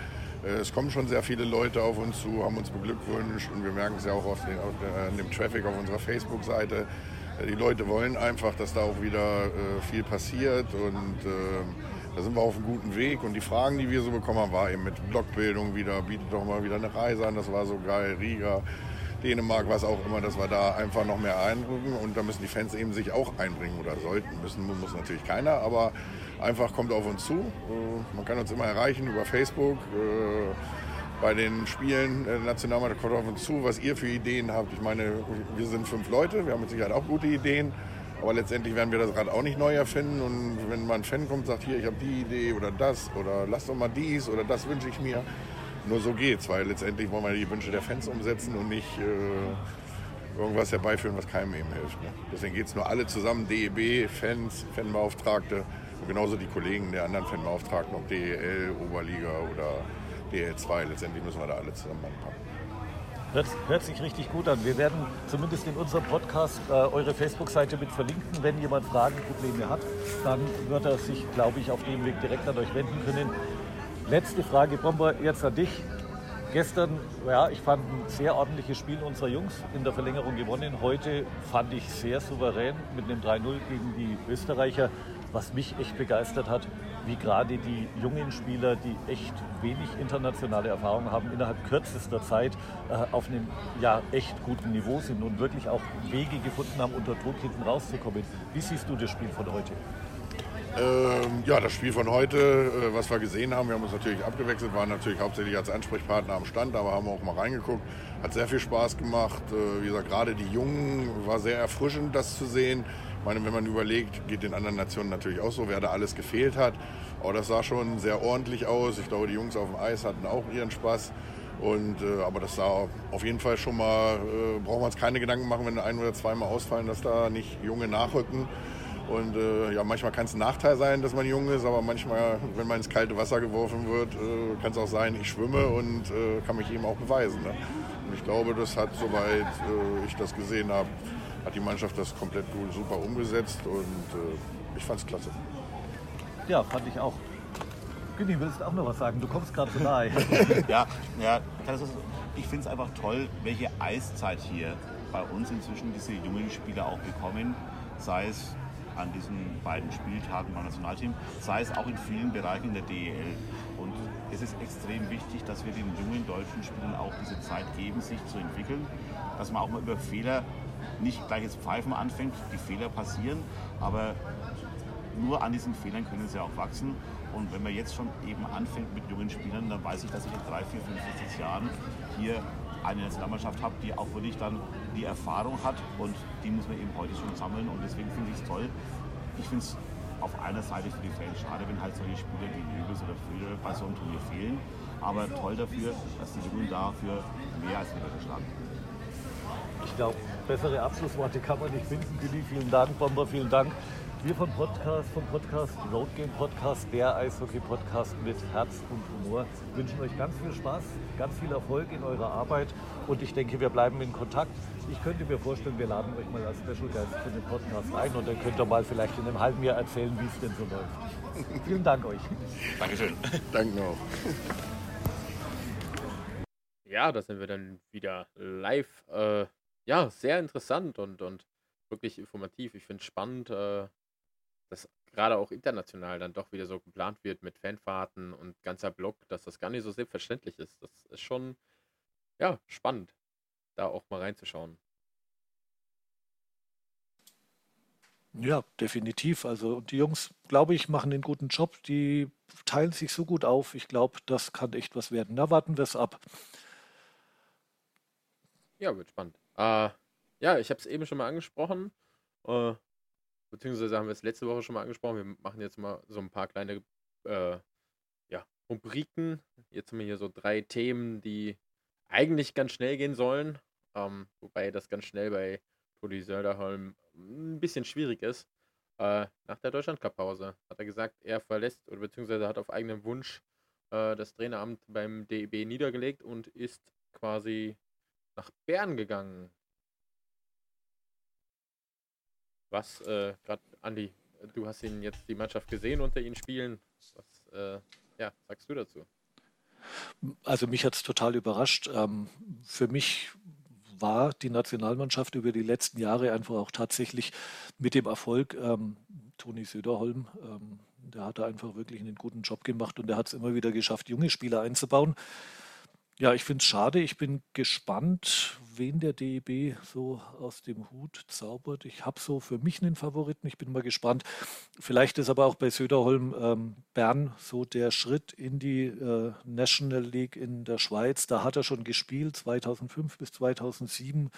[SPEAKER 11] Äh, es kommen schon sehr viele Leute auf uns zu, haben uns beglückwünscht und wir merken es ja auch auf, den, auf der, dem Traffic auf unserer Facebook-Seite. Äh, die Leute wollen einfach, dass da auch wieder äh, viel passiert und ähm, da sind wir auf einem guten Weg. Und die Fragen, die wir so bekommen haben, war eben mit Blogbildung wieder, bietet doch mal wieder eine Reise an, das war so geil, Riga, Dänemark, was auch immer, dass wir da einfach noch mehr einrücken. Und da müssen die Fans eben sich auch einbringen oder sollten. Müssen muss natürlich keiner, aber einfach kommt auf uns zu. Äh, man kann uns immer erreichen über Facebook. Äh, bei den Spielen der Nationalmannschaft kommt auf uns zu, was ihr für Ideen habt. Ich meine, wir sind fünf Leute, wir haben mit Sicherheit auch gute Ideen. Aber letztendlich werden wir das Rad auch nicht neu erfinden. Und wenn mal ein Fan kommt und sagt, hier, ich habe die Idee oder das oder lass doch mal dies oder das wünsche ich mir. Nur so geht's, weil letztendlich wollen wir die Wünsche der Fans umsetzen und nicht äh, irgendwas herbeiführen, was keinem eben hilft. Ne? Deswegen geht es nur alle zusammen, DEB, Fans, Fanbeauftragte und genauso die Kollegen der anderen Fanbeauftragten, ob DEL, Oberliga oder DL2. Letztendlich müssen wir da alle zusammen anpacken.
[SPEAKER 12] Hört, hört, sich richtig gut an. Wir werden zumindest in unserem Podcast äh, eure Facebook-Seite mit verlinken. Wenn jemand Fragen, Probleme hat, dann wird er sich, glaube ich, auf dem Weg direkt an euch wenden können. Letzte Frage, Bomber, jetzt an dich. Gestern, ja, ich fand ein sehr ordentliches Spiel unserer Jungs in der Verlängerung gewonnen. Heute fand ich sehr souverän mit einem 3-0 gegen die Österreicher. Was mich echt begeistert hat, wie gerade die jungen Spieler, die echt wenig internationale Erfahrung haben, innerhalb kürzester Zeit äh, auf einem ja, echt guten Niveau sind und wirklich auch Wege gefunden haben, unter Druck hinten rauszukommen. Wie siehst du das Spiel von heute?
[SPEAKER 11] Ähm, ja, das Spiel von heute, äh, was wir gesehen haben, wir haben uns natürlich abgewechselt, waren natürlich hauptsächlich als Ansprechpartner am Stand, aber haben auch mal reingeguckt. Hat sehr viel Spaß gemacht. Äh, wie gesagt, gerade die Jungen war sehr erfrischend, das zu sehen. Meine, wenn man überlegt, geht den anderen Nationen natürlich auch so, wer da alles gefehlt hat. Aber das sah schon sehr ordentlich aus. Ich glaube, die Jungs auf dem Eis hatten auch ihren Spaß. Und, äh, aber das da auf jeden Fall schon mal, äh, brauchen wir uns keine Gedanken machen, wenn ein oder zweimal ausfallen, dass da nicht Junge nachrücken. Und äh, ja, manchmal kann es ein Nachteil sein, dass man jung ist, aber manchmal, wenn man ins kalte Wasser geworfen wird, äh, kann es auch sein, ich schwimme und äh, kann mich eben auch beweisen. Ne? Und ich glaube, das hat, soweit äh, ich das gesehen habe, hat die Mannschaft das komplett gut, super umgesetzt und äh, ich fand es klasse.
[SPEAKER 3] Ja, fand ich auch. Günni, willst du auch noch was sagen? Du kommst gerade so nahe.
[SPEAKER 10] ja, ja, ich finde es einfach toll, welche Eiszeit hier bei uns inzwischen diese jungen Spieler auch bekommen, sei es an diesen beiden Spieltagen beim Nationalteam, sei es auch in vielen Bereichen in der DEL. Und es ist extrem wichtig, dass wir den jungen deutschen Spielern auch diese Zeit geben, sich zu entwickeln, dass man auch mal über Fehler nicht gleich jetzt pfeifen anfängt, die Fehler passieren, aber nur an diesen Fehlern können sie auch wachsen. Und wenn man jetzt schon eben anfängt mit jungen Spielern, dann weiß ich, dass ich in drei, vier, fünf, sechs Jahren hier eine Nationalmannschaft habe, die auch wirklich dann die Erfahrung hat und die muss man eben heute schon sammeln und deswegen finde ich es toll. Ich finde es auf einer Seite für die Fans schade, wenn halt solche Spieler wie Löbes oder Föder bei so einem Turnier fehlen, aber toll dafür, dass die Jungen dafür mehr als wieder schlagen.
[SPEAKER 3] Ich glaube, bessere Abschlussworte kann man nicht finden. Billy, vielen Dank. Bomber, vielen Dank. Wir vom Podcast, vom Podcast Road Game Podcast, der Eishockey-Podcast mit Herz und Humor, wünschen euch ganz viel Spaß, ganz viel Erfolg in eurer Arbeit und ich denke, wir bleiben in Kontakt. Ich könnte mir vorstellen, wir laden euch mal als Special Guest für den Podcast ein und dann könnt ihr mal vielleicht in einem halben Jahr erzählen, wie es denn so läuft. Vielen Dank euch.
[SPEAKER 10] Dankeschön.
[SPEAKER 11] Danke auch.
[SPEAKER 4] Ja, da sind wir dann wieder live. Äh, ja, sehr interessant und, und wirklich informativ. Ich finde es spannend, äh, dass gerade auch international dann doch wieder so geplant wird mit Fanfahrten und ganzer Block, dass das gar nicht so selbstverständlich ist. Das ist schon, ja, spannend, da auch mal reinzuschauen.
[SPEAKER 3] Ja, definitiv. Also und die Jungs, glaube ich, machen einen guten Job. Die teilen sich so gut auf. Ich glaube, das kann echt was werden. Na, warten wir es ab.
[SPEAKER 4] Ja, wird spannend. Äh, ja, ich habe es eben schon mal angesprochen. Äh, beziehungsweise haben wir es letzte Woche schon mal angesprochen. Wir machen jetzt mal so ein paar kleine äh, ja, Rubriken. Jetzt haben wir hier so drei Themen, die eigentlich ganz schnell gehen sollen. Ähm, wobei das ganz schnell bei Todi Sölderholm ein bisschen schwierig ist. Äh, nach der Deutschlandcup-Pause hat er gesagt, er verlässt oder beziehungsweise hat auf eigenen Wunsch äh, das Traineramt beim DEB niedergelegt und ist quasi nach Bern gegangen. Was, äh, gerade Andi, du hast ihn jetzt die Mannschaft gesehen unter ihnen spielen. Was äh, ja, sagst du dazu?
[SPEAKER 3] Also mich hat es total überrascht. Ähm, für mich war die Nationalmannschaft über die letzten Jahre einfach auch tatsächlich mit dem Erfolg ähm, Toni Söderholm, ähm, der hat da einfach wirklich einen guten Job gemacht und der hat es immer wieder geschafft, junge Spieler einzubauen. Ja, ich finde es schade. Ich bin gespannt, wen der DEB so aus dem Hut zaubert. Ich habe so für mich einen Favoriten. Ich bin mal gespannt. Vielleicht ist aber auch bei Söderholm ähm, Bern so der Schritt in die äh, National League in der Schweiz. Da hat er schon gespielt, 2005 bis 2007.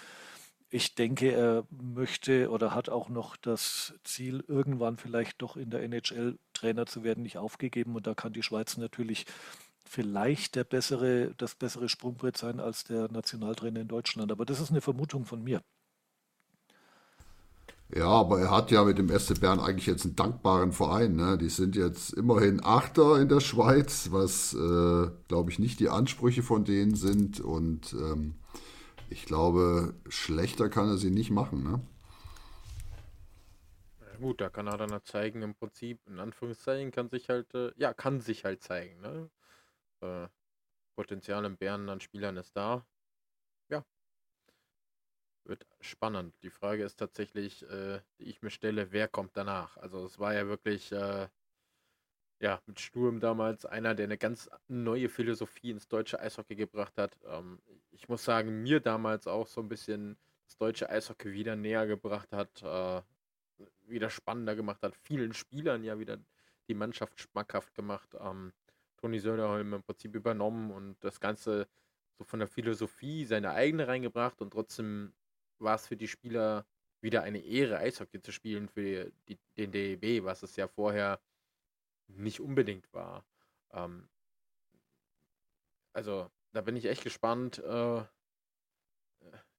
[SPEAKER 3] Ich denke, er möchte oder hat auch noch das Ziel, irgendwann vielleicht doch in der NHL Trainer zu werden, nicht aufgegeben. Und da kann die Schweiz natürlich vielleicht der bessere, das bessere Sprungbrett sein als der Nationaltrainer in Deutschland. Aber das ist eine Vermutung von mir.
[SPEAKER 1] Ja, aber er hat ja mit dem SC Bern eigentlich jetzt einen dankbaren Verein. Ne? Die sind jetzt immerhin Achter in der Schweiz, was, äh, glaube ich, nicht die Ansprüche von denen sind. Und ähm, ich glaube, schlechter kann er sie nicht machen. Ne?
[SPEAKER 4] Gut, da kann er dann zeigen, im Prinzip, in Anführungszeichen, kann sich halt, äh, ja, kann sich halt zeigen. Ne? Äh, Potenzial in Bern an Spielern ist da. Ja. Wird spannend. Die Frage ist tatsächlich, äh, die ich mir stelle, wer kommt danach? Also es war ja wirklich, äh, ja, mit Sturm damals einer, der eine ganz neue Philosophie ins deutsche Eishockey gebracht hat. Ähm, ich muss sagen, mir damals auch so ein bisschen das deutsche Eishockey wieder näher gebracht hat, äh, wieder spannender gemacht hat, vielen Spielern ja wieder die Mannschaft schmackhaft gemacht. Ähm, Toni Söderholm im Prinzip übernommen und das Ganze so von der Philosophie seine eigene reingebracht und trotzdem war es für die Spieler wieder eine Ehre, Eishockey zu spielen für die, den DEB, was es ja vorher nicht unbedingt war. Ähm, also da bin ich echt gespannt, äh,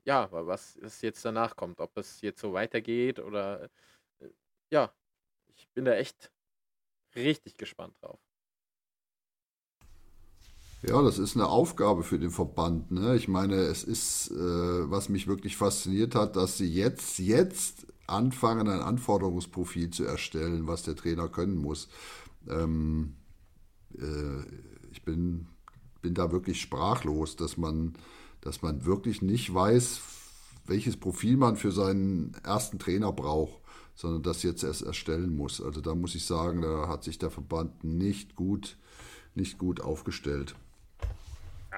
[SPEAKER 4] ja, was es jetzt danach kommt. Ob es jetzt so weitergeht oder äh, ja, ich bin da echt richtig gespannt drauf.
[SPEAKER 1] Ja, das ist eine Aufgabe für den Verband. Ne? Ich meine, es ist, äh, was mich wirklich fasziniert hat, dass sie jetzt, jetzt anfangen, ein Anforderungsprofil zu erstellen, was der Trainer können muss. Ähm, äh, ich bin, bin da wirklich sprachlos, dass man, dass man wirklich nicht weiß, welches Profil man für seinen ersten Trainer braucht, sondern das jetzt erst erstellen muss. Also da muss ich sagen, da hat sich der Verband nicht gut, nicht gut aufgestellt.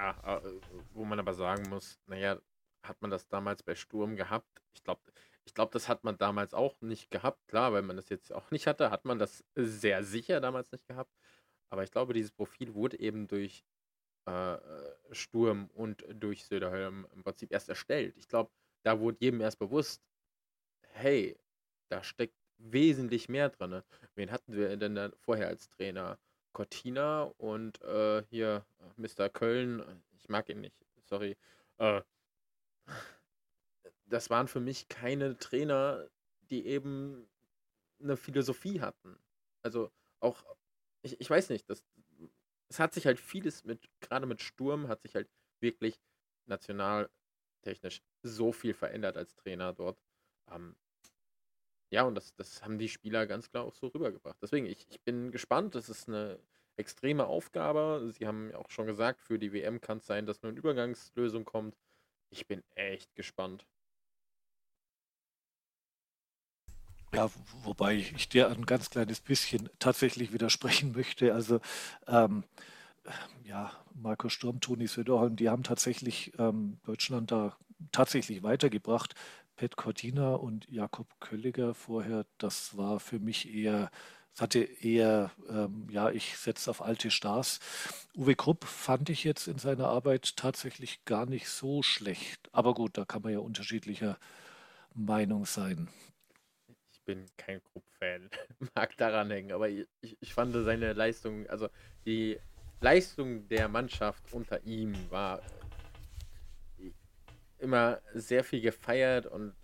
[SPEAKER 4] Ja, äh, wo man aber sagen muss, naja, hat man das damals bei Sturm gehabt? Ich glaube, ich glaube, das hat man damals auch nicht gehabt. Klar, weil man das jetzt auch nicht hatte, hat man das sehr sicher damals nicht gehabt. Aber ich glaube, dieses Profil wurde eben durch äh, Sturm und durch Söderholm im Prinzip erst erstellt. Ich glaube, da wurde jedem erst bewusst, hey, da steckt wesentlich mehr drin. Wen hatten wir denn da vorher als Trainer? Cortina und äh, hier Mr. Köln, ich mag ihn nicht, sorry. Äh, das waren für mich keine Trainer, die eben eine Philosophie hatten. Also auch, ich, ich weiß nicht, das, es hat sich halt vieles mit, gerade mit Sturm, hat sich halt wirklich nationaltechnisch so viel verändert als Trainer dort. Ähm, ja, und das, das haben die Spieler ganz klar auch so rübergebracht. Deswegen, ich, ich bin gespannt. Das ist eine extreme Aufgabe. Sie haben ja auch schon gesagt, für die WM kann es sein, dass nur eine Übergangslösung kommt. Ich bin echt gespannt.
[SPEAKER 3] Ja, wobei ich dir ein ganz kleines bisschen tatsächlich widersprechen möchte. Also ähm, ja, Marco Sturm, Toni Söderholm, die haben tatsächlich ähm, Deutschland da tatsächlich weitergebracht. Pet Cortina und Jakob Kölliger vorher, das war für mich eher, es hatte eher, ähm, ja, ich setze auf alte Stars. Uwe Krupp fand ich jetzt in seiner Arbeit tatsächlich gar nicht so schlecht. Aber gut, da kann man ja unterschiedlicher Meinung sein
[SPEAKER 4] bin kein Krupp-Fan. Mag daran hängen, aber ich, ich fand seine Leistung, also die Leistung der Mannschaft unter ihm war immer sehr viel gefeiert und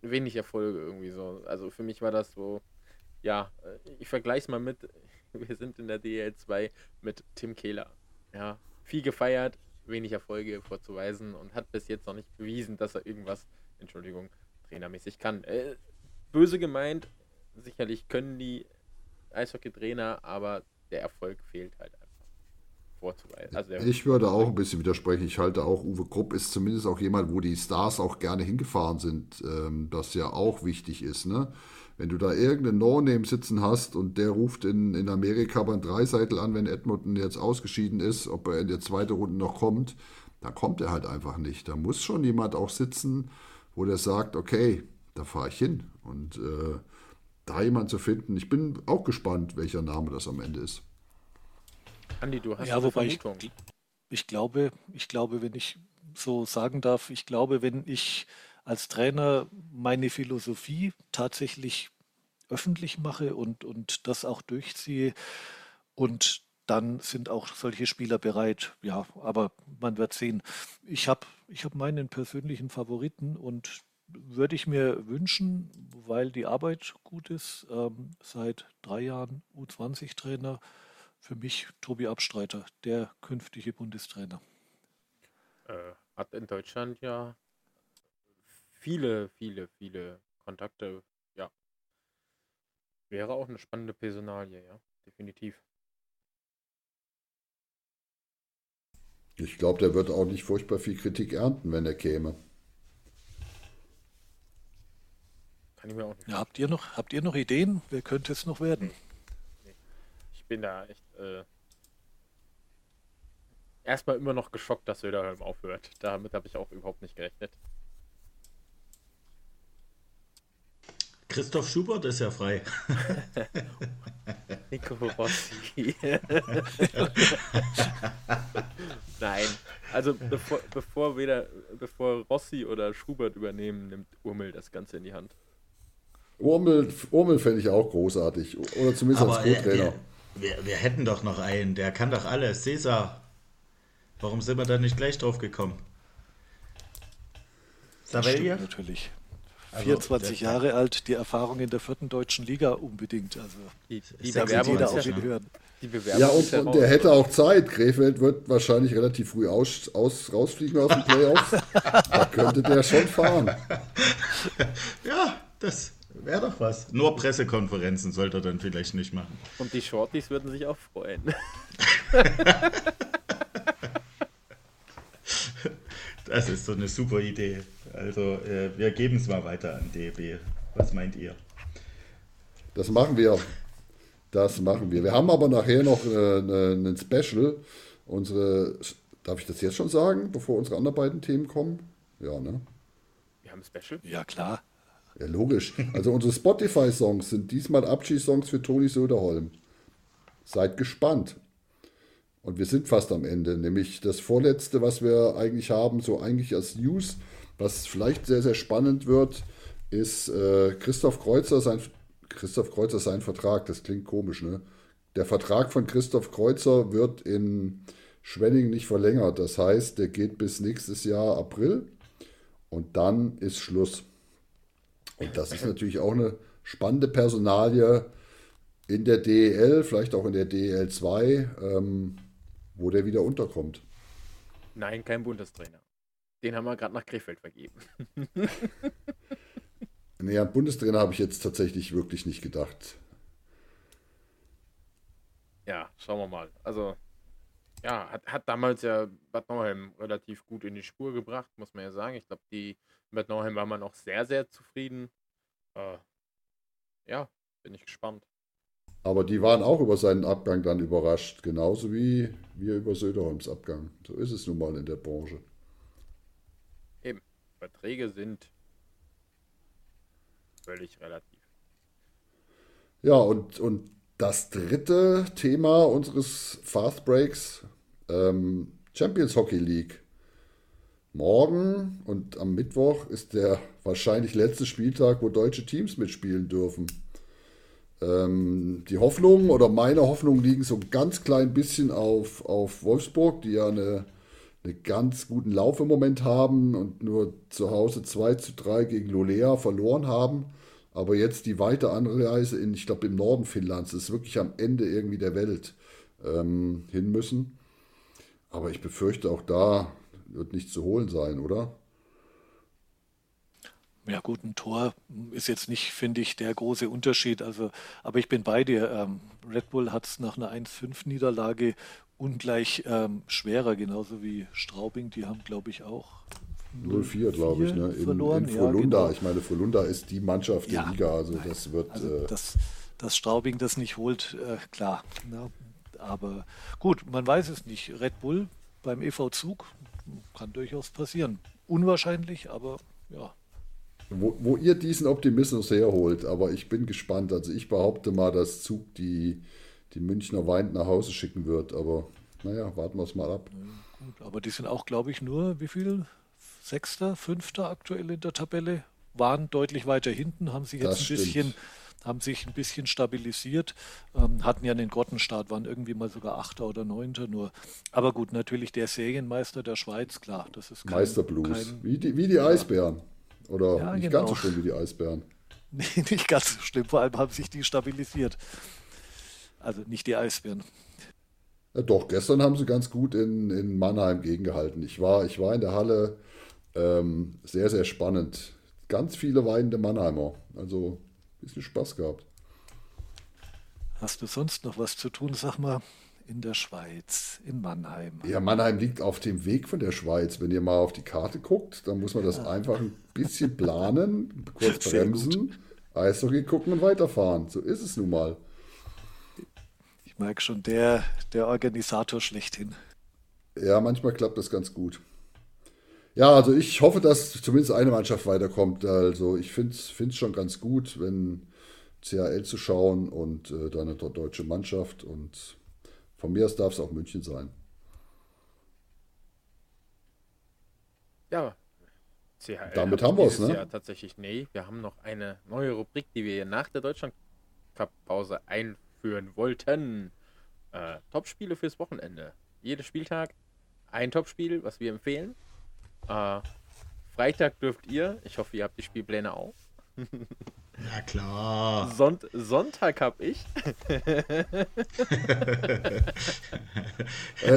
[SPEAKER 4] wenig Erfolge irgendwie so. Also für mich war das so, ja, ich vergleiche mal mit, wir sind in der DL2 mit Tim Kehler. Ja, viel gefeiert, wenig Erfolge vorzuweisen und hat bis jetzt noch nicht bewiesen, dass er irgendwas, Entschuldigung, trainermäßig kann. Äh, böse gemeint, sicherlich können die Eishockey-Trainer, aber der Erfolg fehlt halt einfach vorzuweisen. Also
[SPEAKER 1] ich würde auch ein bisschen widersprechen. Ich halte auch, Uwe Krupp ist zumindest auch jemand, wo die Stars auch gerne hingefahren sind, ähm, das ja auch wichtig ist. Ne? Wenn du da irgendeinen No-Name sitzen hast und der ruft in, in Amerika beim Dreiseitel an, wenn Edmonton jetzt ausgeschieden ist, ob er in der zweiten Runde noch kommt, dann kommt er halt einfach nicht. Da muss schon jemand auch sitzen, wo der sagt, okay, da fahre ich hin. Und äh, da jemand zu finden, ich bin auch gespannt, welcher Name das am Ende ist.
[SPEAKER 3] Andi, du hast ja, wobei ich, ich glaube, ich glaube, wenn ich so sagen darf, ich glaube, wenn ich als Trainer meine Philosophie tatsächlich öffentlich mache und, und das auch durchziehe und dann sind auch solche Spieler bereit. Ja, aber man wird sehen. Ich habe ich hab meinen persönlichen Favoriten und würde ich mir wünschen, weil die Arbeit gut ist, ähm, seit drei Jahren U20-Trainer, für mich Tobi Abstreiter, der künftige Bundestrainer.
[SPEAKER 4] Äh, hat in Deutschland ja viele, viele, viele Kontakte. Ja. Wäre auch eine spannende Personalie, ja, definitiv.
[SPEAKER 1] Ich glaube, der wird auch nicht furchtbar viel Kritik ernten, wenn er käme.
[SPEAKER 3] Kann ich mir auch nicht. Ja, habt ihr noch, habt ihr noch Ideen? Wer könnte es noch werden?
[SPEAKER 4] Bin da echt äh, erstmal immer noch geschockt, dass Söderholm aufhört. Damit habe ich auch überhaupt nicht gerechnet.
[SPEAKER 2] Christoph Schubert ist ja frei.
[SPEAKER 4] Nico Rossi. Nein, also bevor, bevor weder bevor Rossi oder Schubert übernehmen, nimmt Urmel das Ganze in die Hand.
[SPEAKER 1] Urmel, Urmel fände ich auch großartig. Oder zumindest Aber als Co-Trainer.
[SPEAKER 2] Wir, wir hätten doch noch einen, der kann doch alles. Cesar. Warum sind wir da nicht gleich drauf gekommen?
[SPEAKER 3] Savelia? Natürlich. Also, 24 Jahre alt, die Erfahrung in der vierten deutschen Liga unbedingt. Also
[SPEAKER 4] die, die Bewerbung
[SPEAKER 3] jeder auf ihn hören.
[SPEAKER 1] ja, und, und der hätte auch Zeit. Krefeld wird wahrscheinlich relativ früh aus, aus, rausfliegen aus den Playoffs. da könnte der schon fahren.
[SPEAKER 2] Ja, das wäre doch was. Nur Pressekonferenzen sollte er dann vielleicht nicht machen.
[SPEAKER 4] Und die Shorties würden sich auch freuen.
[SPEAKER 2] das ist so eine super Idee. Also äh, wir geben es mal weiter an DB. Was meint ihr?
[SPEAKER 1] Das machen wir. Das machen wir. Wir haben aber nachher noch äh, einen Special. Unsere, darf ich das jetzt schon sagen, bevor unsere anderen beiden Themen kommen? Ja, ne?
[SPEAKER 4] Wir haben ein Special?
[SPEAKER 3] Ja, klar.
[SPEAKER 1] Ja, logisch. Also unsere Spotify-Songs sind diesmal Abschiedssongs für Toni Söderholm. Seid gespannt. Und wir sind fast am Ende, nämlich das vorletzte, was wir eigentlich haben, so eigentlich als News, was vielleicht sehr, sehr spannend wird, ist äh, Christoph Kreuzer, sein Christoph Kreuzer sein Vertrag. Das klingt komisch, ne? Der Vertrag von Christoph Kreuzer wird in Schwenning nicht verlängert. Das heißt, der geht bis nächstes Jahr April und dann ist Schluss. Und das ist natürlich auch eine spannende Personalie in der DEL, vielleicht auch in der DEL 2, ähm, wo der wieder unterkommt.
[SPEAKER 4] Nein, kein Bundestrainer. Den haben wir gerade nach Krefeld vergeben.
[SPEAKER 1] naja, Bundestrainer habe ich jetzt tatsächlich wirklich nicht gedacht.
[SPEAKER 4] Ja, schauen wir mal. Also, ja, hat, hat damals ja Bad Nauheim relativ gut in die Spur gebracht, muss man ja sagen. Ich glaube, die mit Nauheim war man auch sehr, sehr zufrieden. Äh, ja, bin ich gespannt.
[SPEAKER 1] Aber die waren auch über seinen Abgang dann überrascht, genauso wie wir über Söderholms Abgang. So ist es nun mal in der Branche.
[SPEAKER 4] Eben, Verträge sind völlig relativ.
[SPEAKER 1] Ja, und, und das dritte Thema unseres Fast Breaks, ähm, Champions Hockey League. Morgen und am Mittwoch ist der wahrscheinlich letzte Spieltag, wo deutsche Teams mitspielen dürfen. Ähm, die Hoffnung oder meine Hoffnungen liegen so ein ganz klein bisschen auf, auf Wolfsburg, die ja eine, eine ganz guten Lauf im Moment haben und nur zu Hause 2 zu 3 gegen Lolea verloren haben. Aber jetzt die weite Anreise in, ich glaube, im Norden Finnlands, ist wirklich am Ende irgendwie der Welt ähm, hin müssen. Aber ich befürchte auch da wird nicht zu holen sein, oder?
[SPEAKER 3] Ja gut, ein Tor ist jetzt nicht, finde ich, der große Unterschied. Also, aber ich bin bei dir. Ähm, Red Bull hat es nach einer 1-5-Niederlage ungleich ähm, schwerer, genauso wie Straubing. Die haben, glaube ich, auch
[SPEAKER 1] 0-4, glaube ich, ne? in, verloren. in Volunda. Ja, genau. Ich meine, Volunda ist die Mannschaft der ja, Liga, also nein. das wird. Also,
[SPEAKER 3] äh, dass, dass Straubing das nicht holt, äh, klar. Ne? Aber gut, man weiß es nicht. Red Bull beim EV Zug kann durchaus passieren. Unwahrscheinlich, aber ja.
[SPEAKER 1] Wo, wo, ihr diesen Optimismus herholt, aber ich bin gespannt. Also ich behaupte mal, dass Zug die, die Münchner Wein nach Hause schicken wird, aber naja, warten wir es mal ab.
[SPEAKER 3] Ja, gut, aber die sind auch, glaube ich, nur, wie viel? Sechster, Fünfter aktuell in der Tabelle, waren deutlich weiter hinten, haben sich jetzt das ein bisschen haben sich ein bisschen stabilisiert, ähm, hatten ja einen Grottenstart, waren irgendwie mal sogar Achter oder Neunter nur. Aber gut, natürlich der Serienmeister der Schweiz, klar, das ist
[SPEAKER 1] kein, Meisterblues, kein, wie, die, wie die Eisbären. Oder ja, nicht genau. ganz so schlimm wie die Eisbären.
[SPEAKER 3] Nee, nicht ganz so schlimm, vor allem haben sich die stabilisiert. Also nicht die Eisbären.
[SPEAKER 1] Ja, doch, gestern haben sie ganz gut in, in Mannheim gegengehalten. Ich war, ich war in der Halle ähm, sehr, sehr spannend. Ganz viele weinende Mannheimer. Also bisschen Spaß gehabt.
[SPEAKER 3] Hast du sonst noch was zu tun, sag mal, in der Schweiz, in Mannheim?
[SPEAKER 1] Ja, Mannheim liegt auf dem Weg von der Schweiz. Wenn ihr mal auf die Karte guckt, dann muss man das ja. einfach ein bisschen planen, kurz bremsen, Eishockey gucken und weiterfahren. So ist es nun mal.
[SPEAKER 3] Ich merke schon, der, der Organisator schlechthin.
[SPEAKER 1] Ja, manchmal klappt das ganz gut. Ja, also ich hoffe, dass zumindest eine Mannschaft weiterkommt. Also ich finde es schon ganz gut, wenn CHL zu schauen und äh, dann eine deutsche Mannschaft. Und von mir aus darf es auch München sein.
[SPEAKER 4] Ja, CHL.
[SPEAKER 1] Damit haben wir es, ne?
[SPEAKER 4] Ja, tatsächlich, nee. Wir haben noch eine neue Rubrik, die wir nach der Deutschland Cup Pause einführen wollten. Äh, Top-Spiele fürs Wochenende. Jeder Spieltag ein Top-Spiel, was wir empfehlen. Äh, Freitag dürft ihr, ich hoffe, ihr habt die Spielpläne auch.
[SPEAKER 2] Ja, klar.
[SPEAKER 4] Son Sonntag hab ich.
[SPEAKER 1] äh,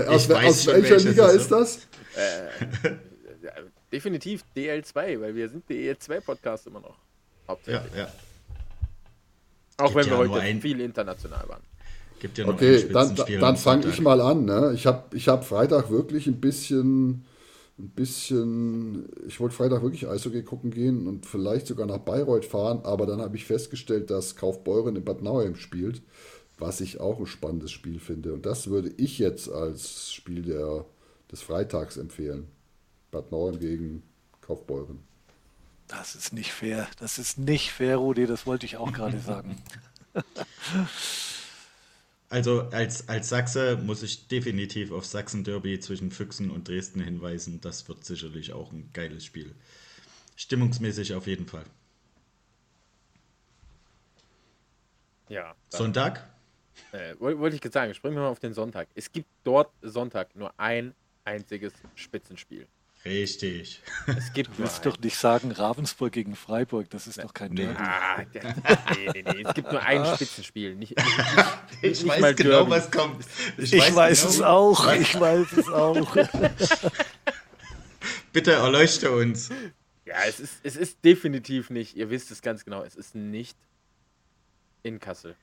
[SPEAKER 1] aus, aus welcher Liga ist das?
[SPEAKER 4] Äh, definitiv DL2, weil wir sind DL2-Podcast immer noch.
[SPEAKER 2] Hauptsächlich. Ja, ja.
[SPEAKER 4] Auch wenn ja wir heute ein... viel international waren.
[SPEAKER 1] Gibt ja okay, dann, dann fange ich mal an. Ne? Ich habe ich hab Freitag wirklich ein bisschen ein bisschen, ich wollte Freitag wirklich Eishockey gucken gehen und vielleicht sogar nach Bayreuth fahren, aber dann habe ich festgestellt, dass Kaufbeuren in Bad Nauheim spielt, was ich auch ein spannendes Spiel finde. Und das würde ich jetzt als Spiel der, des Freitags empfehlen. Bad Nauheim gegen Kaufbeuren.
[SPEAKER 3] Das ist nicht fair. Das ist nicht fair, Rudi, das wollte ich auch gerade sagen.
[SPEAKER 2] Also als, als Sachse muss ich definitiv auf Sachsen-Derby zwischen Füchsen und Dresden hinweisen. Das wird sicherlich auch ein geiles Spiel. Stimmungsmäßig auf jeden Fall.
[SPEAKER 4] Ja.
[SPEAKER 2] Sonntag?
[SPEAKER 4] Äh, wollte ich jetzt sagen, springen wir mal auf den Sonntag. Es gibt dort Sonntag nur ein einziges Spitzenspiel.
[SPEAKER 2] Richtig.
[SPEAKER 3] Es gibt du willst doch nicht sagen Ravensburg gegen Freiburg, das ist nee. doch kein
[SPEAKER 4] nee.
[SPEAKER 3] Derby.
[SPEAKER 4] Ah, nee, nee, nee. Es gibt nur ein Spitzenspiel. Nicht, nicht,
[SPEAKER 2] ich nicht weiß genau, Derby. was kommt.
[SPEAKER 3] Ich, ich weiß, weiß genau, es auch. Was? Ich weiß es auch.
[SPEAKER 2] Bitte erleuchte uns.
[SPEAKER 4] Ja, es ist, es ist definitiv nicht, ihr wisst es ganz genau, es ist nicht in Kassel.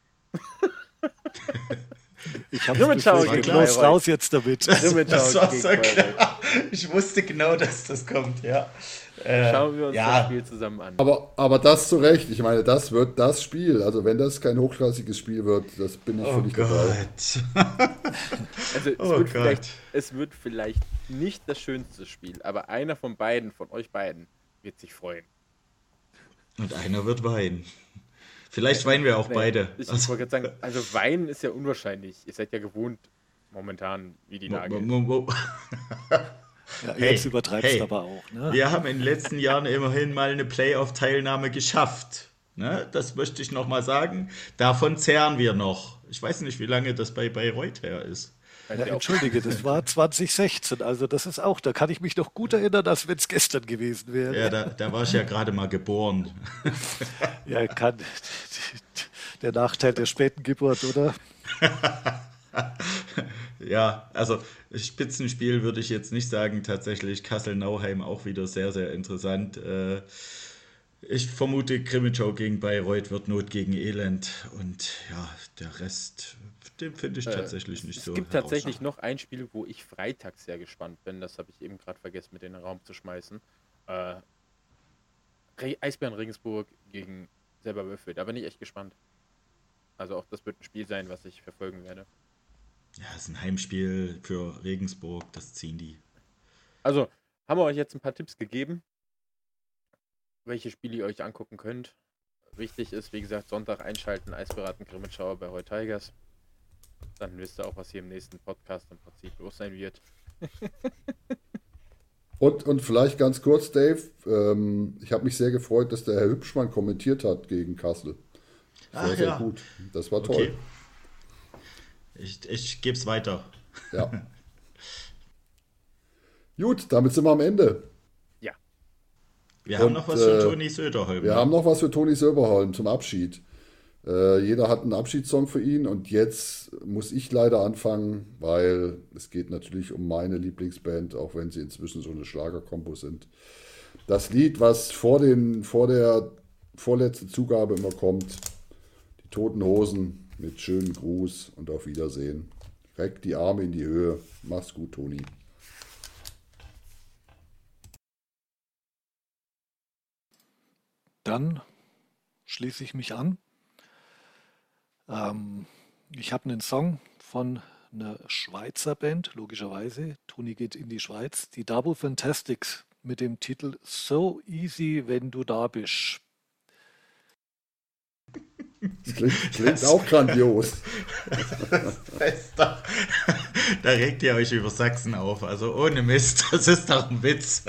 [SPEAKER 3] Ich habe los, raus jetzt damit.
[SPEAKER 2] Das, war so klar. Ich wusste genau, dass das kommt, ja.
[SPEAKER 4] Äh, Schauen wir uns ja. das Spiel zusammen an.
[SPEAKER 1] Aber, aber das zu Recht. Ich meine, das wird das Spiel. Also wenn das kein hochklassiges Spiel wird, das bin ich oh völlig
[SPEAKER 2] Gott.
[SPEAKER 4] dabei. also es, oh wird Vielleicht, es wird vielleicht nicht das schönste Spiel, aber einer von beiden, von euch beiden, wird sich freuen.
[SPEAKER 2] Und einer wird weinen. Vielleicht weinen wir auch nee, beide.
[SPEAKER 4] Ich also. wollte sagen, also weinen ist ja unwahrscheinlich. Ihr seid ja gewohnt momentan, wie die Lage mo, mo, mo.
[SPEAKER 3] Ja, hey, jetzt übertreibst hey, aber auch. Ne?
[SPEAKER 2] Wir haben in den letzten Jahren immerhin mal eine Playoff-Teilnahme geschafft. Ne? Das möchte ich nochmal sagen. Davon zehren wir noch. Ich weiß nicht, wie lange das bei Bayreuth her ist.
[SPEAKER 3] Ja, entschuldige, das war 2016, also das ist auch, da kann ich mich noch gut erinnern, als wenn es gestern gewesen wäre.
[SPEAKER 2] Ja, da, da war ich ja gerade mal geboren.
[SPEAKER 3] Ja, kann der Nachteil der späten Geburt, oder?
[SPEAKER 2] ja, also Spitzenspiel würde ich jetzt nicht sagen, tatsächlich Kassel-Nauheim auch wieder sehr, sehr interessant. Äh, ich vermute, Krimitschau gegen Bayreuth wird Not gegen Elend und ja, der Rest den finde ich äh, tatsächlich nicht
[SPEAKER 4] es
[SPEAKER 2] so.
[SPEAKER 4] Es gibt tatsächlich noch ein Spiel, wo ich Freitag sehr gespannt bin. Das habe ich eben gerade vergessen, mit in den Raum zu schmeißen. Äh, Eisbären Regensburg gegen selber Würfel. Da bin ich echt gespannt. Also auch das wird ein Spiel sein, was ich verfolgen werde.
[SPEAKER 2] Ja, es ist ein Heimspiel für Regensburg, das ziehen die.
[SPEAKER 4] Also, haben wir euch jetzt ein paar Tipps gegeben, welche Spiele ihr euch angucken könnt. Wichtig ist, wie gesagt, Sonntag einschalten, Eisberaten Grimmitschauer bei Heu Tigers. Dann wisst ihr auch, was hier im nächsten Podcast im Prinzip los sein wird.
[SPEAKER 1] und, und vielleicht ganz kurz, Dave, ähm, ich habe mich sehr gefreut, dass der Herr Hübschmann kommentiert hat gegen Kassel. Sehr, Ach, sehr ja. gut. Das war toll. Okay.
[SPEAKER 2] Ich, ich gebe es weiter.
[SPEAKER 1] Ja. gut, damit sind wir am Ende.
[SPEAKER 4] Ja.
[SPEAKER 2] Wir und, haben noch was für äh, Toni Söderholm.
[SPEAKER 1] Wir ne? haben noch was für Toni Söderholm zum Abschied. Äh, jeder hat einen Abschiedssong für ihn und jetzt muss ich leider anfangen, weil es geht natürlich um meine Lieblingsband, auch wenn sie inzwischen so eine Schlagerkombo sind. Das Lied, was vor, den, vor der vorletzten Zugabe immer kommt, die Toten Hosen mit schönen Gruß und auf Wiedersehen. Reck die Arme in die Höhe. Mach's gut, Toni.
[SPEAKER 3] Dann schließe ich mich an. Ähm, ich habe einen Song von einer Schweizer Band, logischerweise. Toni geht in die Schweiz. Die Double Fantastics mit dem Titel So Easy, wenn du da bist.
[SPEAKER 1] Das klingt, klingt das, auch grandios.
[SPEAKER 2] Das da, da regt ihr euch über Sachsen auf. Also ohne Mist, das ist doch ein Witz.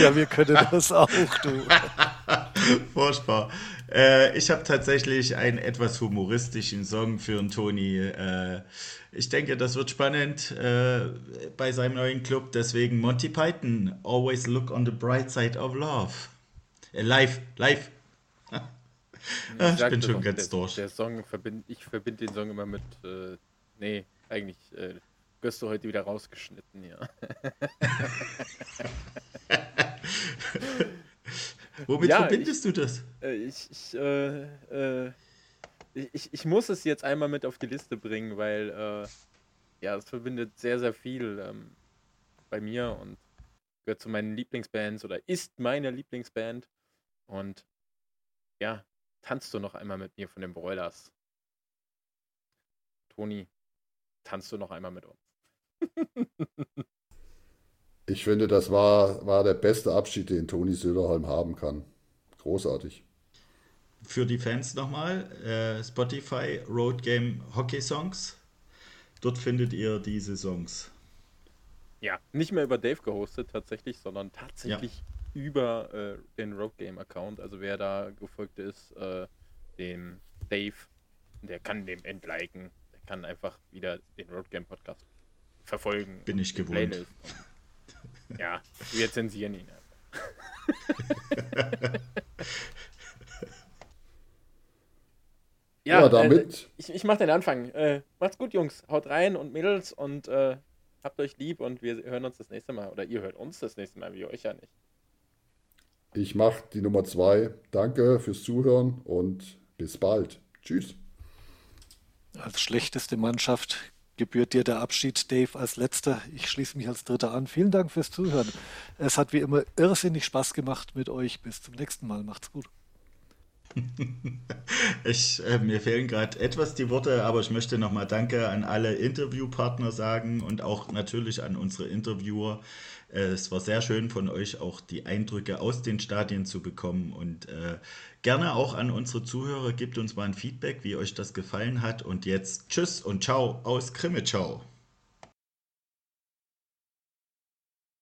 [SPEAKER 3] Ja, wir können das auch, du.
[SPEAKER 2] Furchtbar. Äh, ich habe tatsächlich einen etwas humoristischen Song für einen Toni. Äh, ich denke, das wird spannend äh, bei seinem neuen Club. Deswegen Monty Python, Always Look on the Bright Side of Love. Äh, live, live.
[SPEAKER 4] ich, ich bin schon ganz der, durch. Der Song verbind, ich verbinde den Song immer mit, äh, nee, eigentlich äh, wirst du heute wieder rausgeschnitten, ja.
[SPEAKER 2] Womit ja, verbindest ich, du das?
[SPEAKER 4] Äh, ich, ich, äh, äh, ich, ich, muss es jetzt einmal mit auf die Liste bringen, weil äh, ja, es verbindet sehr, sehr viel ähm, bei mir und gehört zu meinen Lieblingsbands oder ist meine Lieblingsband. Und ja, tanzt du noch einmal mit mir von den Broilers? Toni, tanzt du noch einmal mit uns?
[SPEAKER 1] ich finde, das war, war der beste Abschied, den Toni Söderholm haben kann. Großartig.
[SPEAKER 2] Für die Fans nochmal, äh, Spotify Road Game Hockey Songs. Dort findet ihr diese Songs.
[SPEAKER 4] Ja, nicht mehr über Dave gehostet tatsächlich, sondern tatsächlich ja. über äh, den Road Game Account. Also wer da gefolgt ist, äh, dem Dave, der kann dem entliken. Der kann einfach wieder den Road Game Podcast verfolgen.
[SPEAKER 2] Bin ich gewohnt.
[SPEAKER 4] Ja, wir zensieren ihn ja, ja, damit. Äh, ich, ich mach den Anfang. Äh, macht's gut, Jungs. Haut rein und Mädels und äh, habt euch lieb und wir hören uns das nächste Mal. Oder ihr hört uns das nächste Mal, wie euch ja nicht.
[SPEAKER 1] Ich mach die Nummer zwei. Danke fürs Zuhören und bis bald. Tschüss.
[SPEAKER 3] Als schlechteste Mannschaft gebührt dir der Abschied, Dave, als letzter. Ich schließe mich als dritter an. Vielen Dank fürs Zuhören. Es hat wie immer irrsinnig Spaß gemacht mit euch. Bis zum nächsten Mal. Macht's gut.
[SPEAKER 2] Ich, äh, mir fehlen gerade etwas die Worte, aber ich möchte nochmal Danke an alle Interviewpartner sagen und auch natürlich an unsere Interviewer. Es war sehr schön von euch auch die Eindrücke aus den Stadien zu bekommen und äh, gerne auch an unsere Zuhörer. Gebt uns mal ein Feedback, wie euch das gefallen hat. Und jetzt Tschüss und Ciao aus Krimitschau.